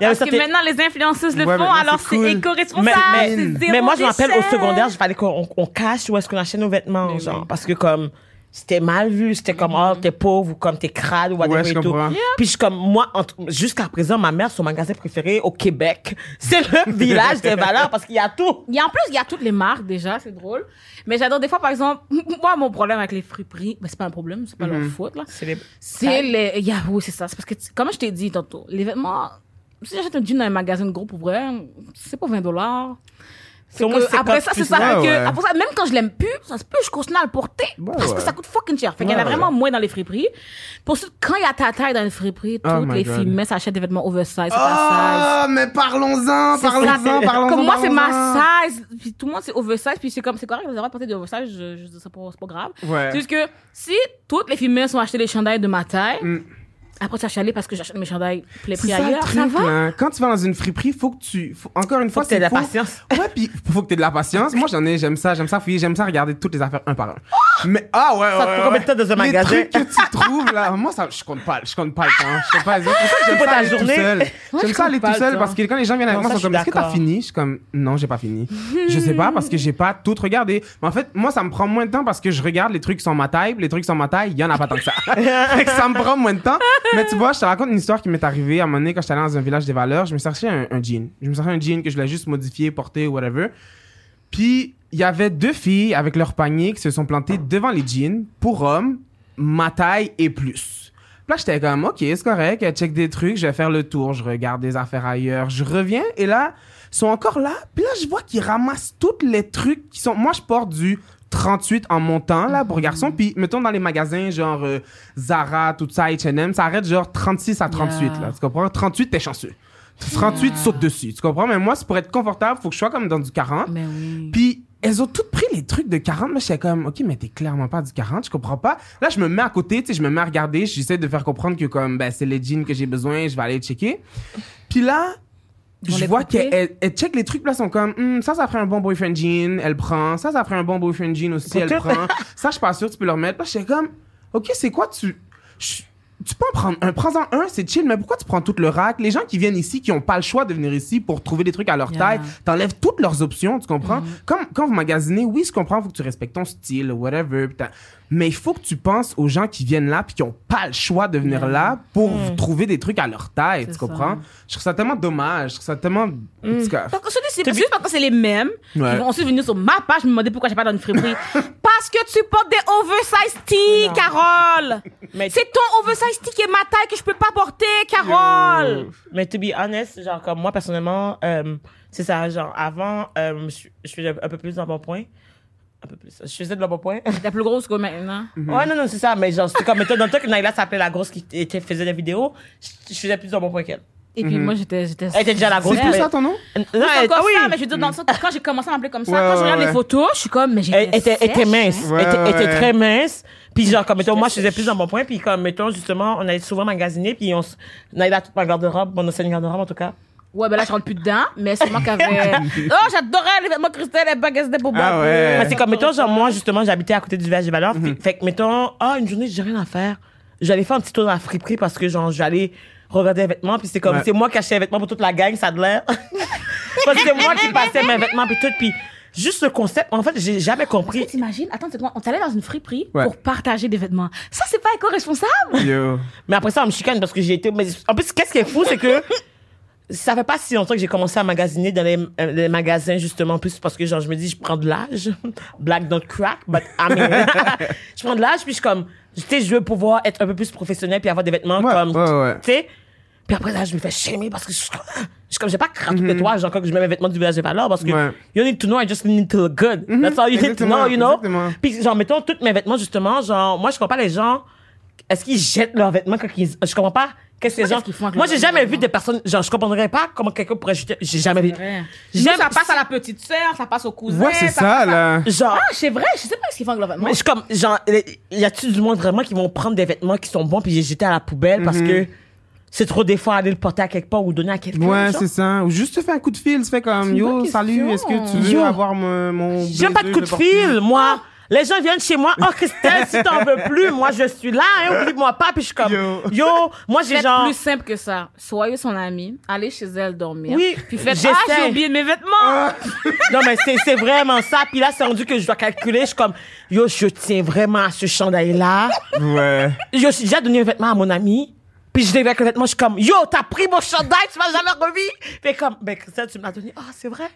parce que maintenant les influenceuses le Ouais, font, alors c'est éco-responsable. mais, moi, je me rappelle au secondaire, il fallait qu'on on cache où est-ce qu'on achète nos vêtements, Mais genre. oui. Parce que comme, c'était mal vu, c'était comme, oh, t'es pauvre ou comme t'es crade ou whatever Ouais, et tout. comprends. Puis je comme, moi, jusqu'à présent, ma mère, son magasin préféré au Québec, c'est le village des valeurs parce qu'il y a tout. Il y a en plus, il y a toutes les marques déjà, c'est drôle. Mais j'adore des fois, par exemple, moi, mon problème avec les friperies, ben, c'est pas un problème, c'est pas leur faute, là. C'est les... C'est les. il y a- oui, c'est ça. C'est parce que, comme je t'ai dit tantôt, les vêtements. Si j'achète un jean dans un magasin de gros pour vrai, c'est pas 20 dollars. Moins après 50 ça, c'est ça. Ouais, que, ouais. après ça, même quand je l'aime plus, ça se peut, je continue à le porter. Ouais, parce que ça coûte fucking cher. Fait qu'il y en a vraiment moins dans les friperies. Pour ce, quand il y a ta taille dans les friperies, Oh toutes les filles s'achètent des vêtements oversize, ta Oh, mais parlons-en, parlons-en, ça. parlons-en. Comme moi, c'est ma size. Puis tout le monde, c'est oversize. Puis c'est comme, c'est correct, vous avez le droit de porter des oversize. Je, je dis, c'est pas, pas grave. Ouais. C'est juste que si toutes les femmes sont achetées des chandails de ma taille, Mm. Après tu as chialé parce que j'achète mes chandails les C'est prix ça le ailleurs, truc, ça va? là. Quand tu vas dans une friperie, faut que tu, faut- encore une fois, que t'aies de la faut- patience. Ouais, puis faut que t'aies de la patience. Moi, j'en ai, j'aime ça, j'aime ça fouiller, j'aime ça regarder toutes les affaires un par un. Mais, ah ouais, ouais. Ça te prend combien de temps dans un Les magasin? trucs que tu trouves, là. Moi, ça, je compte pas, je compte pas le temps. Je compte pas les autres. C'est ça pas ça ta aller tout journée? J'aime je ça aller tout seul parce que quand les gens viennent avec moi, ça, ils sont je comme, suis est-ce que t'as fini? Je suis comme, non, j'ai pas fini. je sais pas parce que j'ai pas tout regardé. Mais en fait, moi, ça me prend moins de temps parce que je regarde les trucs sont ma taille. Les trucs sont ma taille, il y en a pas tant que ça. Ça me prend moins de temps. Mais tu vois, je te raconte une histoire qui m'est arrivée à un moment donné quand j'étais allé dans un village des valeurs. Je me cherchais un, un jean. Je me cherchais un jean que je voulais juste modifier, porter, whatever. Puis, il y avait deux filles avec leur panier qui se sont plantées devant les jeans pour hommes, ma taille et plus. Puis là, j'étais comme, OK, c'est correct, elle check des trucs, je vais faire le tour, je regarde des affaires ailleurs, je reviens, et là, sont encore là. Puis là, je vois qu'ils ramassent tous les trucs qui sont... Moi, je porte du 38 en montant, là, pour garçons, puis mettons dans les magasins, genre euh, Zara, tout ça, H&M, ça arrête genre 36 à 38, Yeah. là, tu comprends? 38, t'es chanceux. 38, saute dessus, tu comprends? Mais moi, c'est pour être confortable, faut que je sois comme dans du 40. Mais oui. Puis elles ont toutes pris les trucs de 40. Moi, j'étais comme, OK, mais t'es clairement pas du 40, je comprends pas. Là, je me mets à côté, tu sais, je me mets à regarder, j'essaie de faire comprendre que, comme, ben, c'est les jeans que j'ai besoin, je vais aller checker. Puis là, je vois qu'elle elle, check les trucs, là, sont comme, Hum, ça, ça ferait un bon boyfriend jean, elle prend. Ça, ça ferait un bon boyfriend jean aussi, elle prend. Ça, je suis pas sûr, tu peux le remettre. Là, j'étais comme, OK, c'est quoi, tu. je- tu peux en prendre un, prends-en un, c'est chill, mais pourquoi tu prends tout le rack? Les gens qui viennent ici, qui ont pas le choix de venir ici pour trouver des trucs à leur Yeah. taille, t'enlèves toutes leurs options, tu comprends? Comme quand vous magasinez, oui, je comprends, faut que tu respectes ton style, whatever, putain. Mais il faut que tu penses aux gens qui viennent là puis qui ont pas le choix de venir Yeah. là pour trouver des trucs à leur taille, tu comprends? ça. Je trouve ça tellement dommage, je trouve ça tellement... dis, c'est juste parce que c'est les mêmes. Ouais. Ils vont ensuite venir sur ma page me demander pourquoi j'ai pas dans une friperie. parce que tu portes des oversized tee, Non. Carole. Mais- C'est ton oversized tee qui est ma taille que je peux pas porter, Carole. Mais to be honest, genre comme moi personnellement, euh, c'est ça, genre avant, euh, je, faisais un peu plus dans mon point. Un peu plus. Je faisais de mon point. T'es plus grosse que maintenant. Ouais, non, non, c'est ça. Mais genre, c'était comme, mettons, dans le temps que Naila s'appelait la grosse qui était, faisait des vidéos, je, je faisais plus point qu'elle. Et puis moi, j'étais. j'étais Elle était déjà la grosse. c'est plus ça ton nom? Non, C'est elle- encore ah oui. ça, mais je veux dire, dans le sens quand j'ai commencé à m'appeler comme ça, Ouais, quand je regarde ouais. les photos, je suis comme, mais j'étais. Elle était, mince. hein. Ouais, Elle était, ouais, était ouais. très mince. Puis genre, comme, mettons, moi, je faisais plus dans mon point. Puis comme, mettons, justement, on allait souvent magasiner. Puis on Naila, toute ma garde-robe, mon ancienne garde-robe, en tout cas. Ouais, ben là, je rentre plus dedans, mais c'est moi qui avais. oh, j'adorais les vêtements Christelle, les baguettes de Boba. Ah ouais. Mais c'est comme, mettons, genre, moi, justement, j'habitais à côté du village des valeurs. puis- Fait que, mettons, ah, une journée, j'ai rien à faire. J'allais faire un petit tour dans la friperie parce que, genre, j'allais regarder les vêtements. Puis c'est comme, Ouais. c'est moi qui achetais les vêtements pour toute la gang, ça de l'air. parce que c'est moi qui passais mes vêtements, puis tout. Puis juste le concept, en fait, j'ai jamais compris. T'imagines? Attends, c'est quoi? On t'allait dans une friperie Ouais. pour partager des vêtements. Ça, c'est pas éco-responsable? Yo. Mais après ça, on me chicane parce que j'ai été. Mais en plus, qu'est-ce qui est fou, c'est que ça fait pas si longtemps que j'ai commencé à magasiner dans les, euh, les magasins, justement, en plus parce que genre, je me dis, je prends de l'âge. Black don't crack, but I mean, je prends de l'âge, puis je suis comme, tu sais, je veux pouvoir être un peu plus professionnel puis avoir des vêtements Ouais, comme, ouais, ouais. tu sais. Puis après là, je me fais shamer parce que je suis comme, je comme, j'ai pas craqué de toi, genre, quand je mets mes vêtements du village de valeur parce que you need to know, I just need to look good. That's all you need to Exactement, know, you know? exactement. Puis genre, mettons, tous mes vêtements, justement, genre, moi, je comprends pas les gens, est-ce qu'ils jettent leurs vêtements quand ils, je comprends pas. Qu'est-ce que les gens, font avec moi, j'ai jamais vu des personnes, genre, je comprendrais pas comment quelqu'un pourrait jeter, j'ai jamais vu. Ça passe à la petite sœur, ça passe au cousin. Ouais, c'est ça, à- là. Genre, Ah, c'est vrai, je sais pas ce qu'ils font avec leurs vêtements. mais je suis comme, genre, y a-tu du monde vraiment qui vont prendre des vêtements qui sont bons puis les jeter à la poubelle parce Mhm. que c'est trop des fois aller le porter à quelque part ou donner à quelqu'un? Ouais, c'est ça. Ou juste te faire un coup de fil, tu fais comme, yo, salut, est-ce que tu veux Yo. avoir mon, mon J'aime pas de coup de fil, moi. Les gens viennent chez moi, oh Christelle, si t'en veux plus, moi je suis là, hein, oublie-moi pas, puis je suis comme, Yo. yo, moi j'ai genre, plus simple que ça. Soyez son ami, allez chez elle dormir. Oui, Puis faites, ah, j'ai oublié mes vêtements. non mais c'est, c'est vraiment ça, puis là c'est rendu que je dois calculer, je suis comme, yo, je tiens vraiment à ce chandail-là, Ouais. yo, j'ai déjà donné un vêtement à mon ami, puis je l'ai avec le vêtement, je suis comme, yo, t'as pris mon chandail, tu m'as jamais remis. Puis comme, ben, Christelle, tu me l'as donné. Ah, c'est vrai.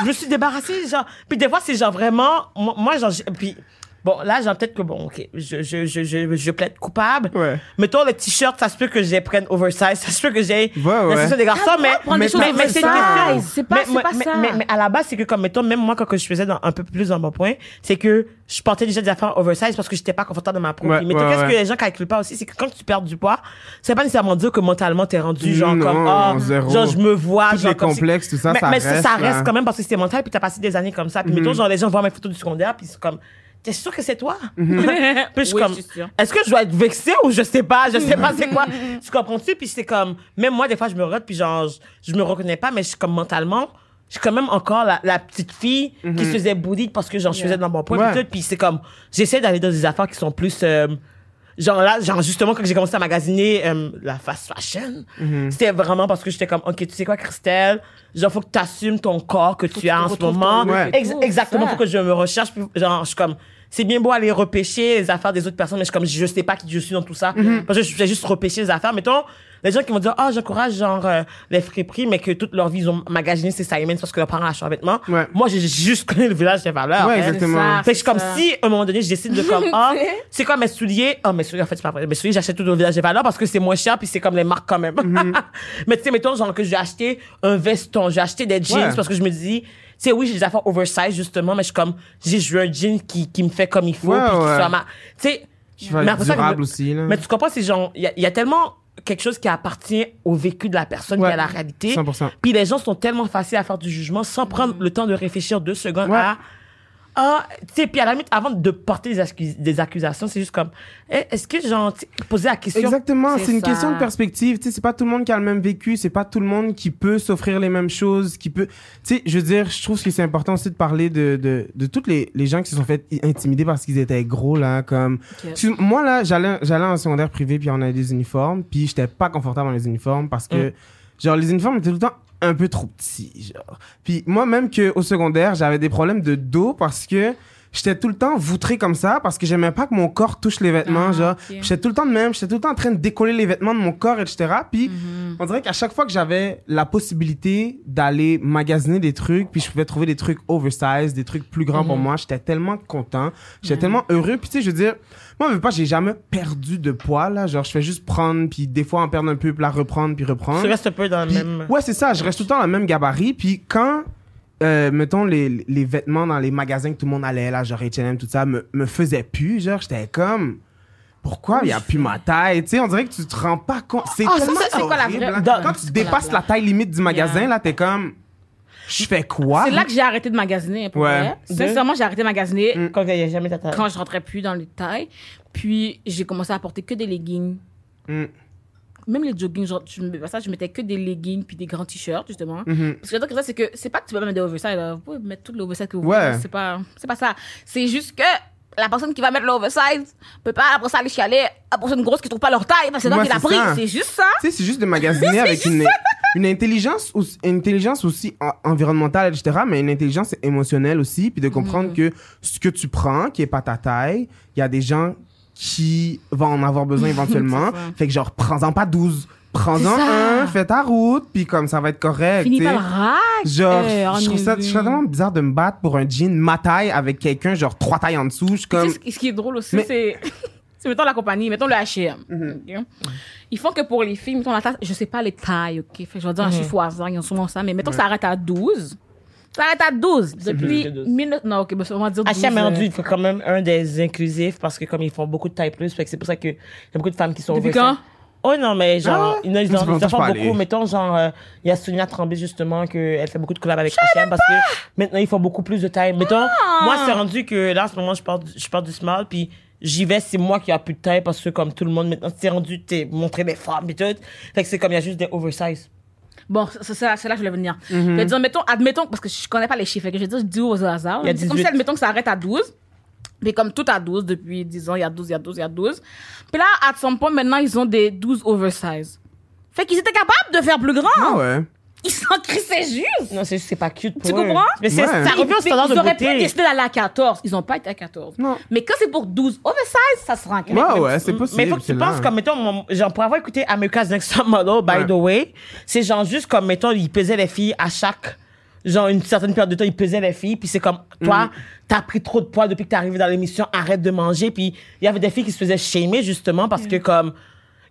je me suis débarrassée, genre. Puis des fois, c'est genre vraiment, moi, genre, puis, bon, là, genre, peut-être que bon, ok, je, je, je, je, je plaide coupable. Ouais. Mettons, le t-shirt, ça se peut que j'ai prenne oversize, ça se peut que j'ai Ouais, ouais. des garçons, Ah, mais, mais, mais, mais c'est une question. c'est pas- mais, c'est pas mais, ça. Mais, mais à la base, c'est que comme, mettons, même moi, quand que je faisais dans, un peu plus dans mon point, c'est que je portais déjà des affaires oversize parce que j'étais pas confortable dans ma peau. Ouais, qu'est-ce que les gens calculent pas aussi, c'est que quand tu perds du poids, c'est pas nécessairement dire que mentalement t'es rendu genre Non, comme, ah, zéro. genre je me vois, genre les comme complexes, tout ça, mais, ça mais reste, ça là. reste quand même parce que c'est mental puis t'as passé des années comme ça. Puis Mhm. mettons, genre les gens voient mes photos du secondaire puis c'est comme, t'es sûr que c'est toi? Mhm. puis je suis Oui, comme, est-ce que je dois être vexée ou je sais pas, je sais pas c'est quoi? tu comprends-tu? Puis c'est comme, même moi, des fois, je me regarde puis genre, je, je me reconnais pas, mais je suis comme mentalement, je suis quand même encore la, la petite fille qui se faisait bully parce que genre, je faisais dans mon point Mhm. Ouais. puis tout. Puis c'est comme, j'essaie d'aller dans des affaires qui sont plus, euh, genre là, genre justement, quand j'ai commencé à magasiner euh, la fast fashion, Mhm. c'était vraiment parce que j'étais comme, ok, tu sais quoi, Christelle, genre, faut que tu assumes ton corps que tu as en ce moment. Ex- exactement, ça. faut que je me recherche. Puis, genre, je suis comme, c'est bien beau aller repêcher les affaires des autres personnes, mais je suis comme, je sais pas qui je suis dans tout ça. Parce que je fais juste repêcher les affaires. Mettons, les gens qui vont dire, ah, j'encourage, genre, euh, les friperies, mais que toute leur vie, ils ont magasiné ces Simons parce que leurs parents achètent un vêtement. Ouais. Moi, j'ai juste connu le village des valeurs. Ouais, exactement. ça. Fait que je suis comme ça. si, à un moment donné, je décide de comme, ah, c'est quoi mes souliers? Ah, mes souliers, en fait, c'est pas vrai. Mes souliers, j'achète tout au village des valeurs parce que c'est moins cher puis c'est comme les marques quand même. Mais tu sais, mettons, genre, que j'ai acheté un veston, j'ai acheté des jeans Ouais. parce que je me dis, sais, oui, j'ai des affaires oversize, justement, mais je suis comme, j'ai je veux un jean qui, qui me fait comme il faut Ouais, puis qui ouais. soit ma, tu sais, mais après ça, durable mais- aussi, là. mais tu comprends, c'est genre, il y a, il y a tellement quelque chose qui appartient au vécu de la personne, Ouais. qui est à la réalité. 100%. Puis les gens sont tellement faciles à faire du jugement sans prendre le temps de réfléchir deux secondes Ouais. à ah, tu sais, puis à la limite, avant de porter des, accus- des accusations, c'est juste comme, eh, est-ce que, genre, tu sais, poser la question? Exactement, C'est une ça. question de perspective. Tu sais, c'est pas tout le monde qui a le même vécu, c'est pas tout le monde qui peut s'offrir les mêmes choses, qui peut. Tu sais, je veux dire, je trouve que c'est important aussi de parler de de de toutes les les gens qui se sont fait intimider parce qu'ils étaient gros là, comme. Ok. Excuse- Moi là, j'allais j'allais en secondaire privé puis on avait des uniformes, puis j'étais pas confortable dans les uniformes parce que genre les uniformes étaient tout le temps un peu trop petits, genre. Puis moi même que au secondaire, j'avais des problèmes de dos parce que J'étais tout le temps voutré comme ça parce que j'aimais pas que mon corps touche les vêtements, Ah, genre. J'étais tout le temps de même, j'étais tout le temps en train de décoller les vêtements de mon corps, etc. Puis Mhm. on dirait qu'à chaque fois que j'avais la possibilité d'aller magasiner des trucs, puis je pouvais trouver des trucs oversize, des trucs plus grands pour moi, j'étais tellement content, j'étais tellement heureux. Puis tu sais, je veux dire, moi, je veux pas, j'ai jamais perdu de poids là. Genre, je fais juste prendre, puis des fois en perdre un peu, puis la reprendre, puis reprendre. Tu restes un peu dans le Puis- même. Ouais, c'est ça. Je reste tout le temps dans le même gabarit. Puis quand, euh, mettons, les, les vêtements dans les magasins que tout le monde allait, là, genre H&M, tout ça, me, me faisaient plus, genre, j'étais comme... Pourquoi il y a plus ma taille? Tu sais, on dirait que tu te rends pas compte. C'est Ah, ça, quoi la horrible, vraie- hein. Quand tu quoi la dépasses la taille limite du magasin, Yeah. là, t'es comme... Je fais quoi? C'est là que j'ai arrêté de magasiner. Pour Ouais. vrai. Sincèrement, j'ai arrêté de magasiner Mm. Quand il n'y a jamais ta taille. quand je rentrais plus dans les tailles. Puis j'ai commencé à porter que des leggings. Mm. Même les joggings, genre, je, me- ça, je mettais que des leggings puis des grands t-shirts, justement. Mhm. Parce que le truc, c'est ça, c'est que c'est pas que tu peux mettre des oversize. là. Vous pouvez mettre tout l'oversize que vous Ouais. voulez. C'est pas, c'est pas ça. C'est juste que la personne qui va mettre l'oversize peut pas après ça aller chialer à la personne grosse qui trouve pas leur taille parce que c'est Ouais, donc qu'il a c'est pris. ça. C'est juste ça. Tu sais, c'est juste de magasiner avec une, une intelligence, aussi- une intelligence aussi en- environnementale, etc., mais une intelligence émotionnelle aussi, puis de comprendre que ce que tu prends, qui est pas ta taille, il y a des gens qui vont en avoir besoin éventuellement. Fait que genre, prends-en pas 12. Prends-en un, fais ta route, puis comme ça va être correct. Finis le rack. Genre, Eh, je trouve ça, je trouve tellement bizarre de me battre pour un jean ma taille avec quelqu'un, genre trois tailles en dessous. Je Tu comme. sais, ce- qui est drôle aussi, c'est. c'est, mettons la compagnie, mettons le H&M. ok? Ils font que pour les filles, mettons la taille, je sais pas les tailles, ok? Fait que je vais dire un chiffre au hasard, ils ont souvent ça, mais mettons que ça arrête à 12. Ça arrête à 12. Depuis plus que 12. 19... Non, ok, ben, on va dire 12. H&M euh, rendu, il faut quand même un des inclusifs parce que comme ils font beaucoup de taille plus, fait que c'est pour ça que y a beaucoup de femmes qui sont Depuis quand? Oh non, mais genre, Ah, ils, en, ils font beaucoup. Mettons, genre, euh, il y a Sonia Tremblay, justement, qu'elle fait beaucoup de collabs avec H&M parce que maintenant, ils font beaucoup plus de taille. Mettons, Ah! moi, c'est rendu que là, en ce moment, je porte, du- je porte du small, puis j'y vais, c'est moi qui a plus de taille parce que comme tout le monde, maintenant, c'est rendu, t'es montrer des femmes et tout. Fait que c'est comme, il y a juste des oversize. Bon, c'est ça, c'est là que je voulais venir. Mhm. Je vais dire, mettons, admettons, parce que je connais pas les chiffres, que je vais dire, je dis au hasard. Il y a C'est comme 18. si, admettons que ça arrête à 12. Mais comme tout à 12, depuis 10 ans, il y a 12, il y a 12, il y a 12. Puis là, à son point, maintenant, ils ont des 12 oversize. Fait qu'ils étaient capables de faire plus grand. Ah ouais. Ils s'en crissaient juste. Non, c'est juste, c'est pas cute pour Tu eux. comprends? Mais c'est, Ouais. ça revient au Ils- standard de Ils auraient pu beauté. décider d'aller à 14. Ils ont pas été à 14. Non. Mais quand c'est pour 12 oversize, ça se rend compte. Ouais, ouais, c'est possible. Mais il faut que c'est tu là. penses comme, mettons, mon- genre, pour avoir écouté America's Next Top Model, by Ouais. the way, c'est genre juste comme, mettons, ils pesaient les filles à chaque, genre, une certaine période de temps, ils pesaient les filles, puis c'est comme, toi, t'as pris trop de poids depuis que t'es arrivé dans l'émission, arrête de manger, puis il y avait des filles qui se faisaient shamer, justement, parce que, comme,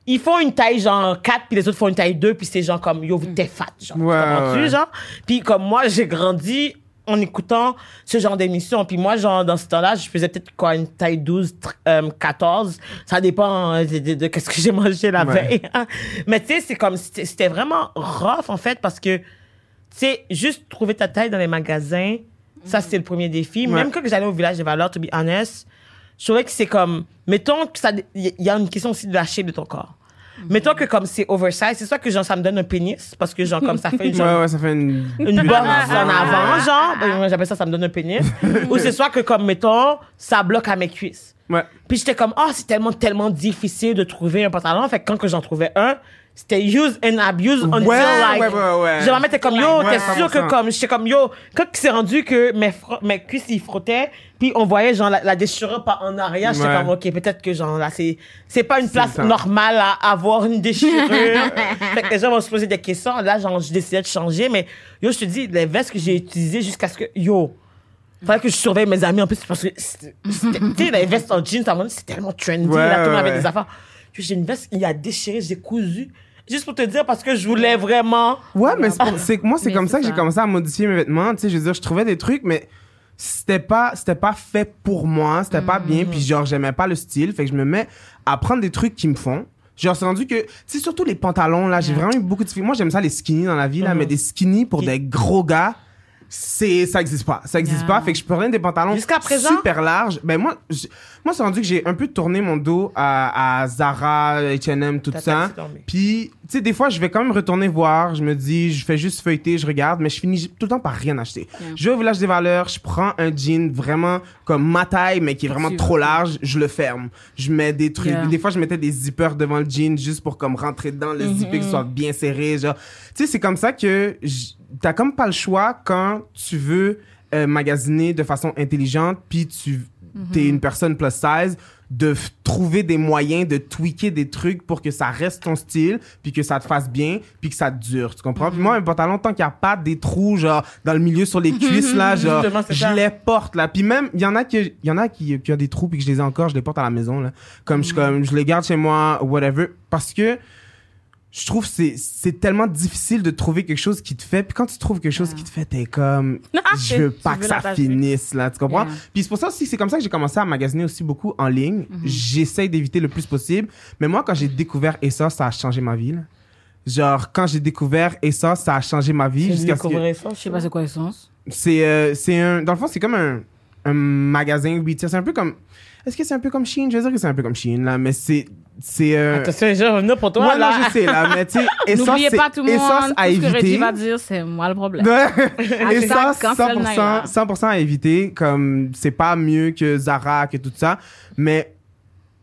ils font une taille genre 4 puis les autres font une taille 2 puis c'est genre comme yo t'es fat genre Ouais, comprends-tu, ouais. genre? Puis comme moi j'ai grandi en écoutant ce genre d'émission puis moi genre dans ce temps-là je faisais peut-être quoi une taille 12 tr- euh, 14 ça dépend euh, de, de- de qu'est-ce que j'ai mangé la Ouais. veille hein. mais tu sais c'est comme c'était vraiment rough en fait parce que tu sais juste trouver ta taille dans les magasins ça c'était le premier défi Ouais. même quand j'allais au village des valeurs to be honest je trouvais que c'est comme mettons que ça il y a une question aussi de la shape de ton corps mettons que comme c'est oversize c'est ça que genre ça me donne un pénis parce que genre comme ça fait genre Ouais, ouais, ça fait une. une bosse en avant genre Ben, j'appelle ça ça me donne un pénis ou c'est soit que comme mettons ça bloque à mes cuisses Ouais. puis j'étais comme, oh, c'est tellement, tellement difficile de trouver un pantalon. Fait que quand que j'en trouvais un, c'était use and abuse until Ouais, like. ouais, ouais, ouais. Je m'en comme, yo, t'es sûr que 100%. comme, j'étais comme, yo, quand c'est rendu que mes, mes cuisses, ils frottaient, puis on voyait, genre, la, la déchirure par en arrière, j'étais comme, ok, peut-être que, genre, là, c'est, c'est pas une place ça. normale à avoir une déchirure. fait que les gens vont se poser des questions. Là, genre, je décidais de changer, mais, yo, je te dis, les vestes que j'ai utilisées jusqu'à ce que, yo, fallait que je surveille mes amis en plus parce que tu sais les vestes en jeans c'est tellement trendy Ouais, là tout le monde avait des affaires j'ai une veste il a déchiré j'ai cousu juste pour te dire parce que je voulais vraiment Ouais, mais c'est pour- c'est que moi, c'est comme c'est ça que j'ai commencé à modifier mes vêtements. Tu sais, je veux dire, je trouvais des trucs, mais c'était pas, c'était pas fait pour moi, c'était pas bien, puis genre, j'aimais pas le style. Fait que je me mets à prendre des trucs qui me font. Genre, c'est rendu que, tu sais, surtout les pantalons, là, j'ai vraiment eu beaucoup de filles. Moi, j'aime ça, les skinny dans la vie, là, Mhm. mais des skinny pour Qui- des gros gars, c'est, ça existe pas. Ça existe Yeah. pas. Fait que je prenais des pantalons Jusqu'à présent? super larges. Ben, moi, moi, c'est rendu que j'ai un peu tourné mon dos à, à Zara, H&M, tout ça. Puis, tu sais, des fois, je vais quand même retourner voir. Je me dis, je fais juste feuilleter, je regarde, mais je finis tout le temps par rien acheter. Yeah. Je vais au village des valeurs, je prends un jean vraiment comme ma taille, mais qui est vraiment trop large, je le ferme. Je mets des trucs. Yeah. Des fois, je mettais des zippers devant le jean juste pour comme rentrer dedans, le Mhm. zipper qui soit bien serré. Genre, tu sais, c'est comme ça que j- t'as comme pas le choix quand tu veux euh, magasiner de façon intelligente, puis tu Mhm. t'es une personne plus size, de trouver des moyens de tweaker des trucs pour que ça reste ton style, puis que ça te fasse bien, puis que ça te dure. Tu comprends? Puis moi, un pantalon, tant qu'il n'y a pas des trous, genre, dans le milieu sur les cuisses, là, genre, je ça. les porte, là. Puis même, il y en a qui, y en a qui, qui ont des trous, puis que je les ai encore, je les porte à la maison, là. Comme, je, comme, je les garde chez moi, whatever. Parce que, je trouve que c'est c'est tellement difficile de trouver quelque chose qui te fait puis quand tu trouves quelque chose qui te fait t'es comme je veux pas que veux ça finisse là tu comprends? Yeah. puis c'est pour ça aussi c'est comme ça que j'ai commencé à magasiner aussi beaucoup en ligne Mhm. j'essaye d'éviter le plus possible mais moi quand j'ai découvert ça ça a changé ma vie là. genre quand j'ai découvert ça ça a changé ma vie jusqu'à ce que ça, Je sais pas c'est quoi l'essence. c'est euh, c'est un dans le fond c'est comme un un magasin retail c'est un peu comme est-ce que c'est un peu comme Shein? Je veux dire que c'est un peu comme Shein là mais c'est c'est euh, Attention, les gens venir pour toi, Ouais, là. non, je sais, là, mais tu sais, N'oubliez pas tout le monde. à Tout ce que Reggie éviter. va dire, c'est moi le problème. et ça, Hashtag cancel 100%, Naila. 100% à éviter. Comme, c'est pas mieux que Zara, que tout ça. Mais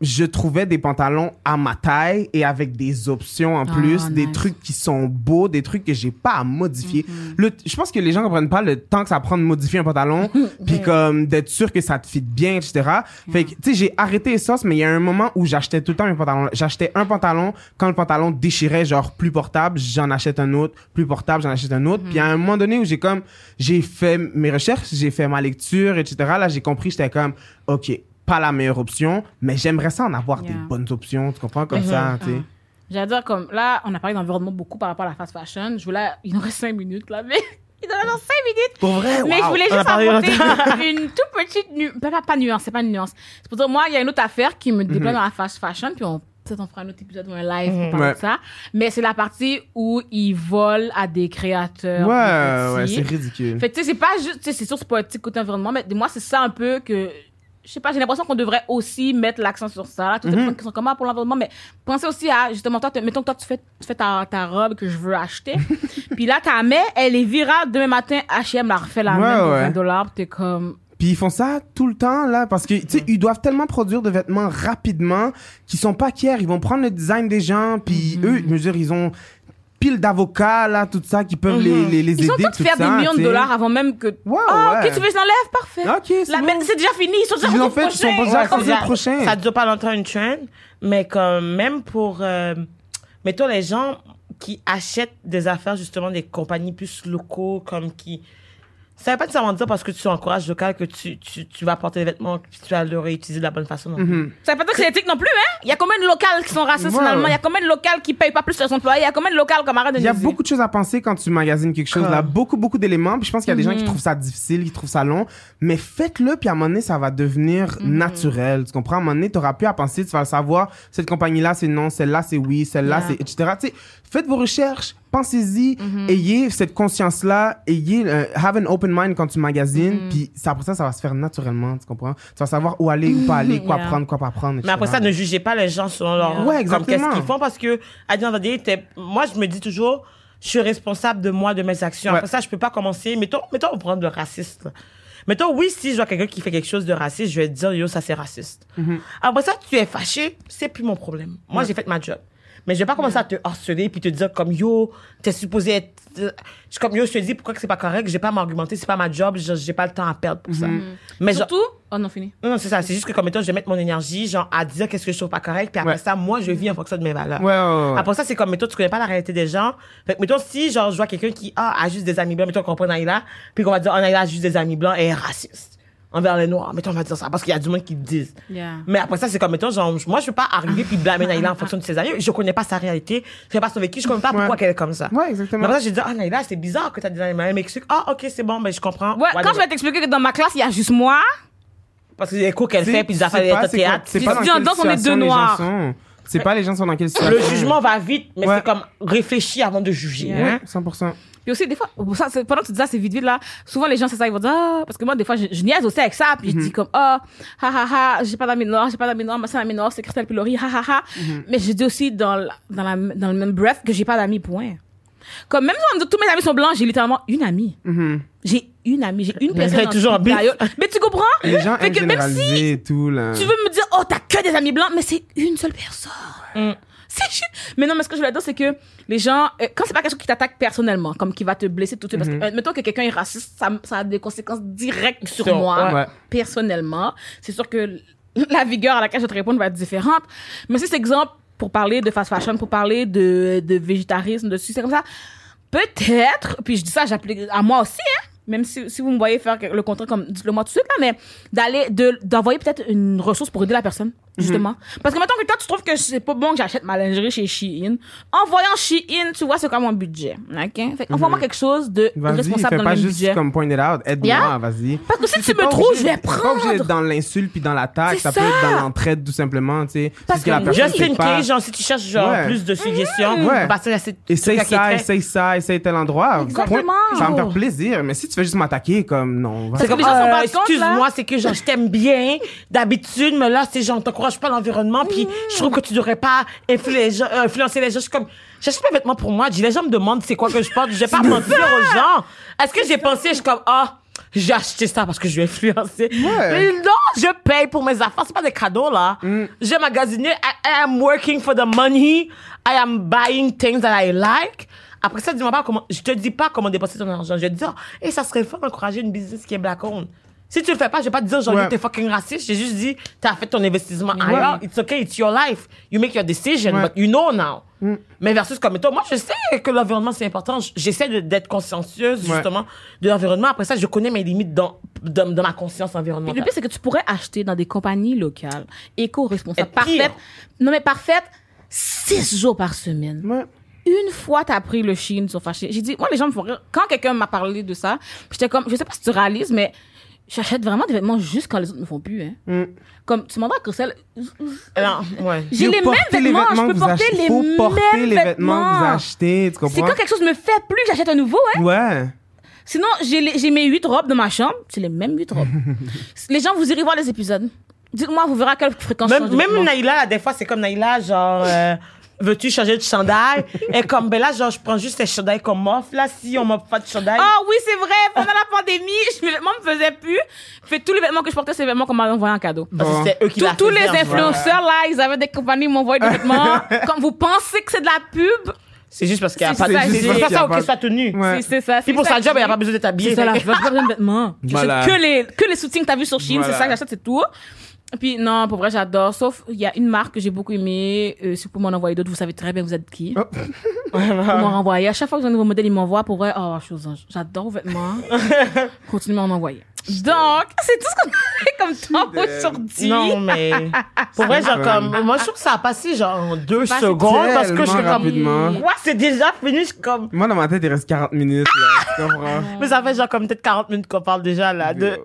je trouvais des pantalons à ma taille et avec des options en Ah, plus, des nice. trucs qui sont beaux, des trucs que j'ai pas à modifier. Le- je pense que les gens comprennent pas le temps que ça prend de modifier un pantalon, puis comme d'être sûr que ça te fit bien, etc. Fait que, tu sais, j'ai arrêté ça, mais il y a un moment où j'achetais tout le temps mes pantalons. J'achetais un pantalon, quand le pantalon déchirait, genre plus portable, j'en achète un autre, plus portable, j'en achète un autre. Puis à un moment donné où j'ai comme, j'ai fait mes recherches, j'ai fait ma lecture, etc. Là, j'ai compris, j'étais comme, OK, pas la meilleure option, mais j'aimerais ça en avoir Yeah. des bonnes options, tu comprends, comme Mhm. ça, tu sais. Ah. J'allais dire, comme là, on a parlé d'environnement beaucoup par rapport à la fast fashion. Je voulais, il nous reste 5 minutes là, mais il nous reste 5 minutes. Pour vrai, Mais je voulais juste apporter une, une toute petite nuance. Pas, pas, pas nuance, c'est pas une nuance. C'est pour dire, moi, il y a une autre affaire qui me Mhm. déploie dans la fast fashion, puis on, peut-être on fera un autre épisode ou un live pour Mhm. parler Ouais. de ça. Mais c'est la partie où ils volent à des créateurs. Ouais, ouais, c'est ridicule. Fait que, tu sais, c'est pas juste, tu sais, c'est sûr, c'est politique côté environnement, mais moi, c'est ça un peu que, je sais pas, j'ai l'impression qu'on devrait aussi mettre l'accent sur ça. Toutes les Mhm. personnes qui sont comme ah, pour l'environnement, mais pensez aussi à, justement, toi, te- mettons que toi, tu fais, tu fais ta, ta robe que je veux acheter. puis là, ta mets, elle est virale demain matin, H&M la refait la Ouais, même pour ouais. 20 dollars, t'es comme, Puis ils font ça tout le temps, là, parce que, tu sais, ils doivent tellement produire de vêtements rapidement qu'ils sont pas fiers. Ils vont prendre le design des gens, puis Mhm. eux, je veux dire, ils ont pile d'avocats, là, tout ça, qui peuvent les, les, les ils sont aider, tous tout faire ça, des millions de dollars avant même que, Ouais, ah, ouais. ok, tu veux que je l'enlève? Parfait. Ok, c'est bon. mais c'est déjà fini, ils sont déjà Ils fait, ils sont déjà Ouais, ça. prochain. Ça dure pas longtemps une trend, mais comme même pour, euh, mettons les gens qui achètent des affaires justement des compagnies plus locaux, comme qui, ça veut pas nécessairement dire parce que tu encourages local que tu, tu, tu vas porter des vêtements que tu vas le réutiliser de la bonne façon. non. Mhm. Ça veut pas dire que c'est éthique non plus, hein? Il y a combien de locales qui sont racistes Ouais. finalement? Il y a combien de locales qui payent pas plus leurs employés? Il y a combien de locales comme arrête de Il y a beaucoup de choses à penser quand tu magasines quelque chose, là. Comme. Beaucoup, beaucoup d'éléments. Puis je pense qu'il y a des gens qui Mhm. trouvent ça difficile, qui trouvent ça long. Mais faites-le, puis à un moment donné, ça va devenir Mhm. naturel. Tu comprends? À un moment donné, t'auras plus à penser, tu vas le savoir. Cette compagnie-là, c'est non. Celle-là, c'est oui. Celle-là, Yeah. c'est etc. Tu sais, faites vos recherches. Pensez-y. Mhm. Ayez cette conscience-là. Ayez, euh, have an open mind quand tu magasines. Mhm. Puis après ça, ça va se faire naturellement. Tu comprends? Tu vas savoir où aller, où pas aller, quoi Yeah. prendre, quoi pas prendre. Mais après etc. ça, ne jugez pas les gens selon leur, Yeah. Ouais, comme exactement. qu'est-ce qu'ils font parce que, à dire moi, je me dis toujours, je suis responsable de moi, de mes actions. Ouais. Après ça, je peux pas commencer, mettons, mettons, on prend le raciste. Mettons, oui, si je vois quelqu'un qui fait quelque chose de raciste, je vais te dire, yo, ça c'est raciste. Mhm. Après ça, tu es fâché, c'est plus mon problème. Moi, j'ai fait ma job. Mais je vais pas commencer à te harceler puis te dire comme yo, t'es supposé être. euh, Je suis comme yo, je te dis pourquoi que c'est pas correct, j'ai pas à m'argumenter, c'est pas ma job, je- j'ai pas le temps à perdre pour ça. Mais genre, Surtout, oh non, fini. non, non, c'est ça. C'est juste que comme étant, je vais mettre mon énergie, genre, à dire qu'est-ce que je trouve pas correct, puis après Ouais. ça, moi, je vis en fonction de mes valeurs. Ouais, ouais, ouais. Après ça, c'est comme, mettons, tu connais pas la réalité des gens. Fait que, mettons, si, genre, je vois quelqu'un qui, ah, a juste des amis blancs, mettons qu'on prend Naïla, puis qu'on va dire, ah, Naïla a juste des amis blancs et est raciste. Envers les noirs. Mettons, on va dire ça, parce qu'il y a du monde qui le disent. Yeah. Mais après ça, c'est comme, mettons, genre, moi, je peux pas arriver puis blâmer Naïla en fonction de ses amis. Je connais pas sa réalité. Je sais pas son vécu. Je connais pas pourquoi Ouais. qu'elle est comme ça. Ouais, Mais exactement. après ça, j'ai dit, ah, Naïla, c'est bizarre que t'as des amis m'explique, ah, ok, c'est bon, ben, je comprends. Ouais, quand je vais t'expliquer que dans ma classe, il y a juste moi, Parce que les cours qu'elle fait, puis les tu affaires de théâtre. C'est pas dans danse, on est deux noirs. C'est pas les gens sont dans quelle situation. Le jugement va vite, mais Ouais. c'est comme réfléchir avant de juger. Yeah. hein. Ouais, 100%. Puis aussi, des fois, ça, pendant que tu dis ça, c'est vite vite là, souvent les gens, c'est ça, ils vont dire, ah, parce que moi, des fois, je, je niaise aussi avec ça, puis je dis comme, ah, ha ha ha, j'ai pas d'amis noirs, j'ai pas d'amis noirs, ma seule amie noire, c'est Christelle Pilori, ha ha ha. Mais je dis aussi dans, la- dans, la, dans le même breath que j'ai pas d'amis, point. Comme même si on me dit tous mes amis sont blancs, j'ai littéralement une amie. J'ai une amie, j'ai une personne. dans toujours. Mais tu comprends? Les gens Fait que même si tout, là. tu veux me dire, oh, t'as que des amis blancs, mais c'est une seule personne. Mm. Mais non, mais ce que je voulais dire, c'est que les gens, euh, quand c'est pas quelque chose qui t'attaque personnellement, comme qui va te blesser tout de suite, parce que, euh, mettons que quelqu'un est raciste, ça, ça a des conséquences directes sur Sur- moi, ouais. personnellement. C'est sûr que la vigueur à laquelle je te répondre va être différente. Mais si c'est exemple, pour parler de fast fashion, pour parler de, de végétarisme, de c'est comme ça, peut-être, puis je dis ça, j'applique à moi aussi, même si, si vous me voyez faire le contraire comme dites-le moi tout de suite là mais d'aller de d'envoyer peut-être une ressource pour aider la personne justement parce que maintenant que toi tu trouves que c'est pas bon que j'achète ma lingerie chez Shein en voyant Shein tu vois c'est comme mon budget ok? Fait envoie-moi quelque chose de responsable dans pas le même juste budget comme point it out. Aide-moi, Yeah. vas-y. parce que si tu me trouves je vais c'est pas obligé prendre dans l'insulte puis dans l'attaque. Ça, peut être dans l'entraide, tout simplement, tu sais. Parce que la personne Just sait in pas. case, genre, si tu cherches genre Ouais. plus de suggestions, Ouais. parce que c'est Essaye ça, essaye ça, essaye tel endroit. Ça va me faire plaisir. Mais si tu fais juste m'attaquer, comme non. va- C'est comme, les gens euh, compte, excuse-moi, c'est que genre, je t'aime bien d'habitude, mais là, c'est genre, on t'encourage pas l'environnement, puis je trouve que tu devrais pas les gens, euh, influencer les gens. Je suis comme, j'achète pas de vêtements pour moi. Je dis, les gens me demandent c'est quoi que je porte. Je vais pas mentir aux gens. Est-ce que j'ai pensé, je suis comme, ah, j'ai acheté ça parce que je vais influencer. Mais non, je paye pour mes affaires. C'est pas des cadeaux, là. J'ai magasiné. I, I am working for the money. I am buying things that I like. Après ça, dis-moi pas comment, je te dis pas comment dépenser ton argent. Je te dis, et ça serait fun d'encourager une business qui est black owned. Si tu le fais pas, je vais pas te dire, genre, Ouais. t'es fucking raciste. J'ai juste dit, t'as fait ton investissement ailleurs. It's okay, it's your life. You make your decision, Ouais. but you know now. Mais versus comme toi, moi, je sais que l'environnement, c'est important. J'essaie de- d'être consciencieuse, Ouais. justement, de l'environnement. Après ça, je connais mes limites dans, dans, dans ma conscience Puis le environnementale. pire, c'est que tu pourrais acheter dans des compagnies locales, éco-responsables, Et pire. parfaites. Non, mais parfaites, six jours par semaine. Ouais. Une fois, t'as pris le Chine sur fâché. J'ai dit, moi, les gens me font rire. Quand quelqu'un m'a parlé de ça, j'étais comme, je sais pas si tu réalises, mais j'achète vraiment des vêtements juste quand les autres me font plus, hein. Mm. Comme, tu demandes à Christelle, Non, ouais. j'ai les mêmes vêtements, je peux porter les Faut mêmes porter les vêtements que vous achetez, tu C'est comprends? quand quelque chose me fait plus, j'achète un nouveau, hein. Ouais. Sinon, j'ai mes huit robes dans ma chambre. C'est les mêmes huit robes. les gens, vous irez voir les épisodes. Dites-moi, vous verrez à quelle fréquence Même, de même. Naïla, des fois, c'est comme Naïla, genre, euh, veux-tu changer de chandail? Et comme, ben là, genre, je prends juste les chandails qu'on m'offre, là, si on m'offre pas de chandail. Ah oui, c'est vrai. Pendant la pandémie, je- mes vêtements me faisaient plus. Fait tous les vêtements que je portais, c'est les vêtements qu'on m'avait envoyés en cadeau. Parce que eux qui Tous- la tous les influenceurs, là, ils avaient des compagnies qui m'envoyaient des vêtements. Comme vous pensez que c'est de la pub, C'est juste parce qu'il y a pas de, c'est pour ça, qu'il y a ça, pas- ok, soit tenu. Ouais. c'est ça. Puis pour sa job, il n'y a pas besoin d'être habillé. C'est ça, là. Pas besoin de vêtements. Que les, que les soutiens que t'as vu sur Chine, c'est ça que j'achète, c'est tout. Puis non, pour vrai, j'adore. Sauf, il y a une marque que j'ai beaucoup aimée. Euh, si vous pouvez m'en envoyer d'autres, vous savez très bien vous êtes qui. Oh. Vous m'en renvoyer. À chaque fois que j'ai un nouveau modèle, ils m'envoient pour vrai. Oh, chose, j'adore vos vêtements. Continuez à m'en envoyer. Donc, c'est tout ce qu'on fait comme temps aujourd'hui. Non, mais pour vrai, genre, comme, moi, je trouve que ça a passé, genre, en deux passé secondes parce que je suis comme, ouais, c'est déjà fini, je suis comme, Moi, dans ma tête, il reste 40 minutes, là. Tu comprends? mais ça fait genre comme peut-être 40 minutes qu'on parle déjà, là, de, Yeah.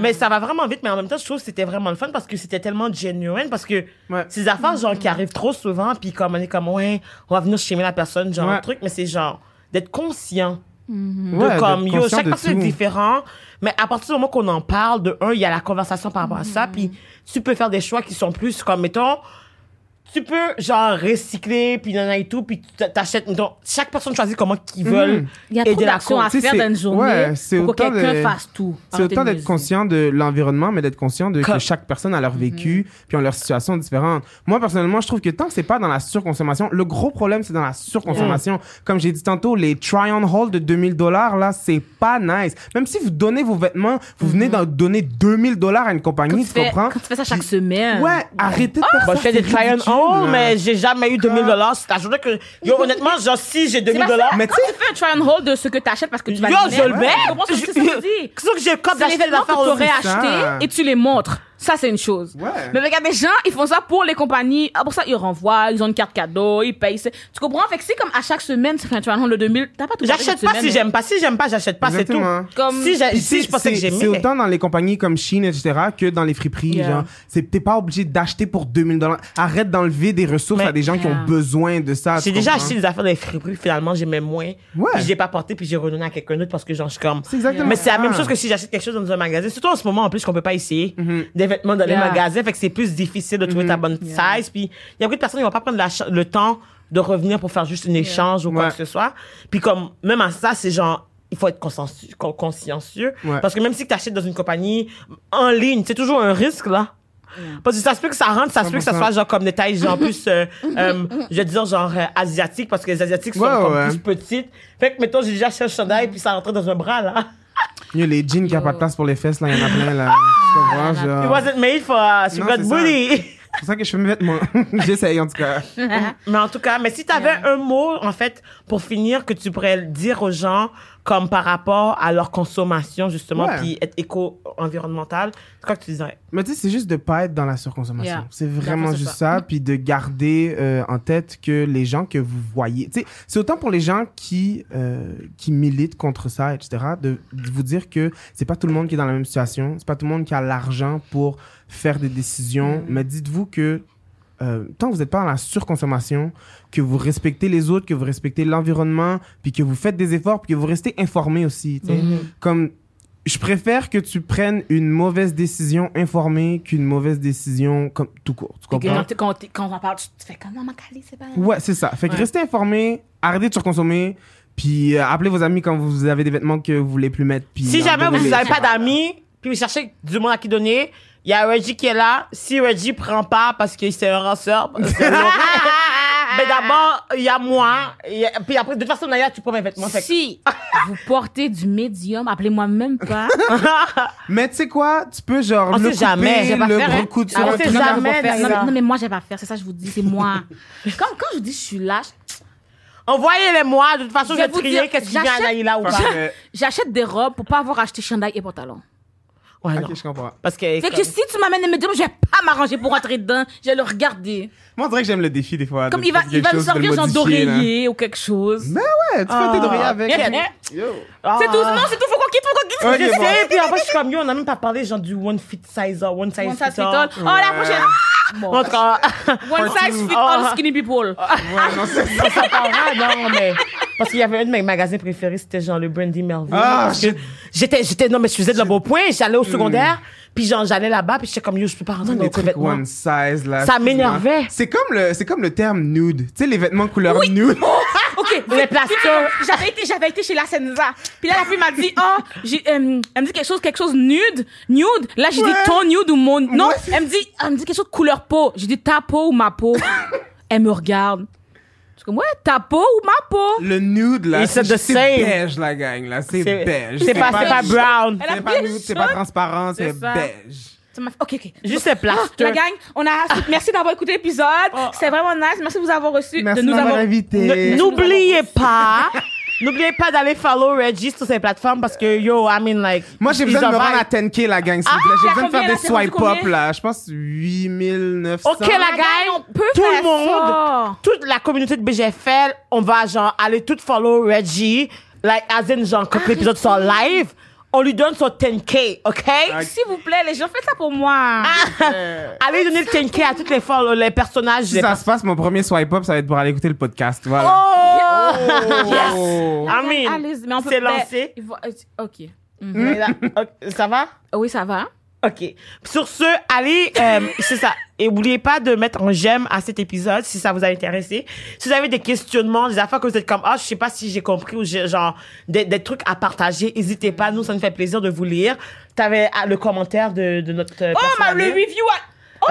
mais ça va vraiment vite, mais en même temps, je trouve que c'était vraiment le fun parce que c'était tellement genuine parce que Ouais. ces affaires, genre, qui arrivent trop souvent, puis comme, on est comme, ouais, on va venir chez la personne, genre, Ouais. un truc, mais c'est genre, d'être conscient. Ouais, de comme d'être yo chaque personne est tout. Mais à partir du moment qu'on en parle de un il y a la conversation par rapport à Mm-hmm. ça puis tu peux faire des choix qui sont plus comme mettons tu peux genre recycler puis nanana et tout puis t'achètes mettons, chaque personne choisit comment qu'ils Mm-hmm. veulent Il y a trop d'actions à faire dans une journée ouais, c'est pour que quelqu'un de- fasse tout. C'est autant d'être conscient de l'environnement, mais d'être conscient de que chaque personne a leur vécu, Mm-hmm. puis ont leur situation différente. Moi, personnellement, je trouve que tant que c'est pas dans la surconsommation, le gros problème, c'est dans la surconsommation. Comme j'ai dit tantôt, les try-on haul de 2000 dollars, là, c'est pas nice. Même si vous donnez vos vêtements, vous venez d'en donner 2000 dollars à une Mm-hmm. Quand compagnie, tu, tu fais, comprends? quand tu fais ça chaque semaine. Ouais, arrêtez de faire Bon, ça. je fais des try and là. mais j'ai jamais eu 2000 dollars. C'est la journée que, yo, honnêtement, genre, si j'ai 2000 dollars, Mais tu fais un try and hold de ce que tu achètes parce que tu vas yo, le je le mettre. mets. Que c'est ça que que j'ai comme d'acheter des que affaires tu aurais aujourd'hui. ça. achetés et tu les montres. Ça, c'est une chose. Ouais. Mais il y a des gens, ils font ça pour les compagnies. Ah, pour ça, ils renvoient, ils ont une carte cadeau, ils payent. Tu comprends? Fait que c'est comme à chaque semaine, c'est quand tu vas le 2000. T'as pas tout J'achète pas si hein. j'aime pas. Si j'aime pas, j'achète pas, c'est tout. Exactement. Comme- Si, j'ai- si je pensais que c'est- j'aimais. C'est autant dans les compagnies comme Shein, etc., que dans les friperies. Yeah. Genre, c'est, t'es pas obligé d'acheter pour 2000 dollars. Arrête d'enlever des ressources Mais- à des gens qui ont besoin de ça. J'ai déjà acheté des affaires dans les friperies, finalement, j'aimais moins. Ouais. Puis je l'ai pas porté, puis j'ai redonné à quelqu'un d'autre parce que genre, je suis comme. C'est exactement Mais c'est la même chose que si j'achète quelque chose dans un magasin. Surtout en ce moment, en plus, qu'on peut pas essayer Mhm. des vêtements dans les Yeah. magasins. Fait que c'est plus difficile de trouver ta bonne size. Puis il y a beaucoup de personnes qui vont pas prendre la ch- le temps de revenir pour faire juste un échange ou quoi Ouais. que ce soit. Puis comme, même à ça, c'est genre, il faut être consciencieux. con- consciencieux Ouais. Parce que même si tu achètes dans une compagnie en ligne, c'est toujours un risque, là. Parce que ça se peut que ça rentre, ça se peut que ça 100%. soit genre comme des tailles genre plus, euh, euh, je vais dire genre euh, asiatiques parce que les asiatiques sont Ouais, comme ouais. plus petites. Fait que mettons j'ai déjà acheté un chandail puis ça rentrait dans un bras là. Yo, les jeans qui a pas de place pour les fesses, là, il y en a plein, là. Tu comprends, It genre. wasn't made for uh, she Non, got c'est ça. booty. C'est pour ça que je fais mes vêtements. J'essaye, en tout cas. Mais en tout cas, mais si tu avais un mot en fait pour finir que tu pourrais dire aux gens comme par rapport à leur consommation justement Ouais. puis être éco-environnemental, c'est quoi que tu dirais Mais tu sais, c'est juste de pas être dans la surconsommation. Yeah. C'est vraiment juste ça. ça. Puis de garder euh, en tête que les gens que vous voyez... Tu sais, c'est autant pour les gens qui, euh, qui militent contre ça, etc., de, de vous dire que c'est pas tout le monde qui est dans la même situation. C'est pas tout le monde qui a l'argent pour faire des décisions. Mais dites-vous que euh, tant que vous n'êtes pas dans la surconsommation, que vous respectez les autres, que vous respectez l'environnement, puis que vous faites des efforts, puis que vous restez informé aussi. sais. Comme je préfère que tu prennes une mauvaise décision informée qu'une mauvaise décision comme tout court. Tu que comprends? Quand, quand, on en parle, tu tu fais comment, Macalé, c'est pas. Ouais, c'est ça. Fait que Ouais. restez informé, arrêtez de surconsommer, puis euh, appelez vos amis quand vous avez des vêtements que vous voulez plus mettre. Puis Si jamais vous n'avez pas d'amis, puis vous cherchez du monde à qui donner, il y a Reggie qui est là. Si Reggie prend pas parce que c'est un ranceur, mais d'abord, il y a moi. il y a- puis après, de toute façon, d'ailleurs, tu prends mes vêtements. Fait Si vous portez du médium, appelez-moi même pas. Mais tu sais quoi? Tu peux genre On le sait jamais. couper, Je vais pas le faire, hein. recouper Ah, sur on sait truc. non, mais jamais, faire. non, mais, non, mais moi, j'ai pas faire. C'est ça, je vous dis, c'est moi. quand, quand je vous dis je suis lâche, Envoyez-les moi. De toute façon, je Je vais vais trier qu'est-ce qui vient à Naïla ou pas. J'achète des robes pour pas avoir acheté chandail et pantalon. Ouais, non. Ok, je comprends. Parce que. Fait que si tu m'amènes des médiums, je vais pas m'arranger pour rentrer dedans. Je vais le regarder. Moi, on dirait que j'aime le défi des fois. Comme de il va, il va me sortir genre d'oreiller ou quelque chose. Mais ouais, tu fais tes oreillers avec. Yeah. Yo. Ah. C'est tout. Non, c'est tout. Faut faut qu'on quitte. Je Ok, bon. sais, puis après, je suis comme, yo, on n'a même pas parlé, genre, du one fit size, or one size One size fit all. all. Oh, la prochaine. Bon. En tout cas, One size fit Oh. all skinny people. Ouais, non, c'est ça. ça parlera, non, mais. Parce qu'il y avait un de mes magasins préférés, c'était genre le Brandy Melville. Ah, j'étais, j'étais, non, mais je faisais de la beau point, j'allais au secondaire, puis genre, j'allais là-bas, puis j'étais comme, yo, je peux pas rentrer dans les vêtements. one size là. Ça m'énervait. C'est comme le c'est comme le terme nude. Tu sais les vêtements couleur nude. OK. Les plasteurs. J'avais été, j'avais été chez la Senza. Puis là, la fille m'a dit, oh, j'ai, euh, elle me dit quelque chose, quelque chose nude, nude. Là, j'ai Ouais. dit ton nude ou mon, non. Ouais. Elle me dit, elle me dit quelque chose de couleur peau. J'ai dit ta peau ou ma peau? elle me regarde. Je suis comme, ouais, ta peau ou ma peau? Le nude là, It's c'est beige la gang là, c'est beige. C'est pas, c'est pas brown. C'est pas nude, c'est pas transparent, c'est beige. Ça m'a fait, OK, OK. Juste les Ah, plasteurs. la gang, on a, merci d'avoir écouté l'épisode. C'était vraiment nice. Merci de vous avoir reçu. Merci de nous avoir invité. N- N'oubliez pas, n'oubliez pas d'aller follow Reggie sur ces plateformes parce que, yo, I mean, like. Moi j'ai besoin de me a rendre à vibe. 10k la gang s'il vous Ah, plaît. J'ai besoin de faire des swipe up là. Je pense 8900. Ok, la gang, on peut tout le monde, toute la communauté de BGFL, on va genre aller tout follow Reggie, like as in genre quand l'épisode sort live, on lui donne son 10k, ok? S'il vous plaît, les gens, faites ça pour moi. Allez donner le 10k à toutes les follow, les personnages. Si les ça se passe, mon premier swipe up, ça va être pour aller écouter le podcast. Voilà. Oh! Oh. I mean, Allez-y, mais on peut c'est mais- lancé. il faut- euh. Mais là, ok, Ça va? Oui, ça va. OK. Sur ce, allez, euh, c'est ça. Et n'oubliez pas de mettre un j'aime à cet épisode si ça vous a intéressé. Si vous avez des questionnements, des affaires que vous êtes comme, ah, je sais pas si j'ai compris ou j'ai, genre, des, des trucs à partager, n'hésitez pas. Nous, ça nous fait plaisir de vous lire. T'avais ah, le commentaire de, de notre. euh, Oh, ma, le review. à-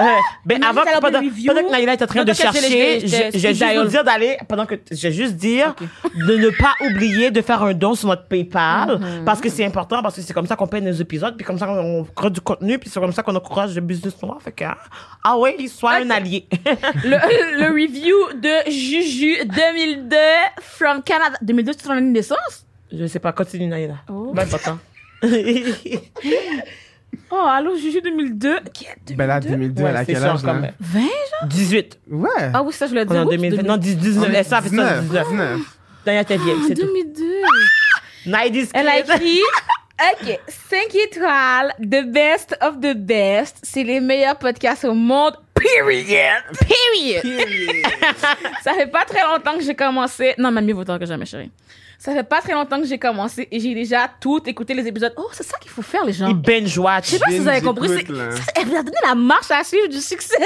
Euh, ben, avant, a pendant, pendant que Naïla est en train de que chercher, vais juste dire d'aller, pendant que, je vais juste dire de ne pas oublier de faire un don sur notre PayPal, Mm-hmm. parce que c'est important, parce que c'est comme ça qu'on paye nos épisodes, puis comme ça on crée du contenu, puis c'est comme ça qu'on encourage le business noir. Fait que, ah, ah ouais, il soit un allié. Le, le review de Juju 2002 from Canada. 2002, c'est ton année de naissance? je sais pas, continue Naïla. Oh. Ben, pas tant. Oh, allô, Juju 2002. Qui est Ben là, 2002? 2002, elle a quel âge, là? 20, genre? 18. Ouais. Ah oui, ça, je On est en Oups, 2020. 2000. Non, 19. Elle ça fait ça, 19. 19. D'ailleurs, t'es vieille, c'est tout. 2002. 90 Elle a écrit OK, 5 étoiles, the best of the best. C'est les meilleurs podcasts au monde. Period. Period. Ça fait pas très longtemps que j'ai commencé. Non, mais mieux vaut tard que jamais, chérie. Ça fait pas très longtemps que j'ai commencé et j'ai déjà tout écouté les épisodes. Oh, c'est ça qu'il faut faire, les gens. Ils binge-watch. Je sais pas si vous avez compris. Binge c'est- écoute, là. ça- Elle vous a donné la marche à suivre du succès.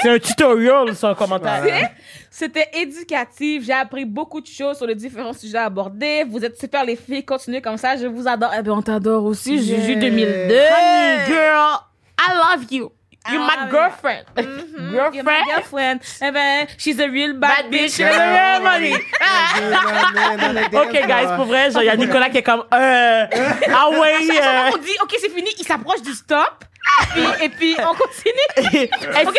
C'est un tutorial, son commentaire. Voilà. C'était éducatif. J'ai appris beaucoup de choses sur les différents sujets abordés. Vous êtes super, les filles. Continuez comme ça. Je vous adore. Eh bien, on t'adore aussi. Yeah. Juju 2002. Honey, girl, I love you. You're I my love girlfriend. Mhm. You're my Girlfriend? girlfriend. Eh ben, she's a real bad, Bad bitch. bitch. Yeah, money. Ok, guys, pour vrai, genre, il y a Nicolas qui est comme, euh, ah ouais, euh, On dit, OK, c'est fini. Il s'approche du stop. Puis, et puis, on continue. c'est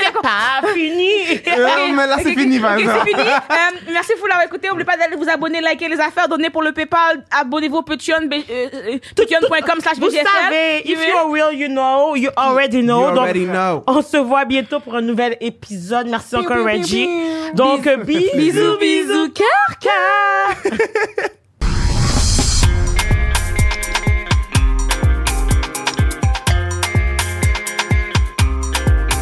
d'accord. pas fini. Mais là, c'est fini, c'est. Euh, merci pour l'avoir écouté. N'oubliez pas d'aller vous abonner, liker les affaires, donner pour le PayPal. Abonnez-vous au euh, euh, patreon.com slash Vous savez, if You you're real, you know, you already know. You Donc, already know. on se voit bientôt pour un nouvel épisode. Merci encore, Reggie. Donc, Bisous. bisous, Bisous.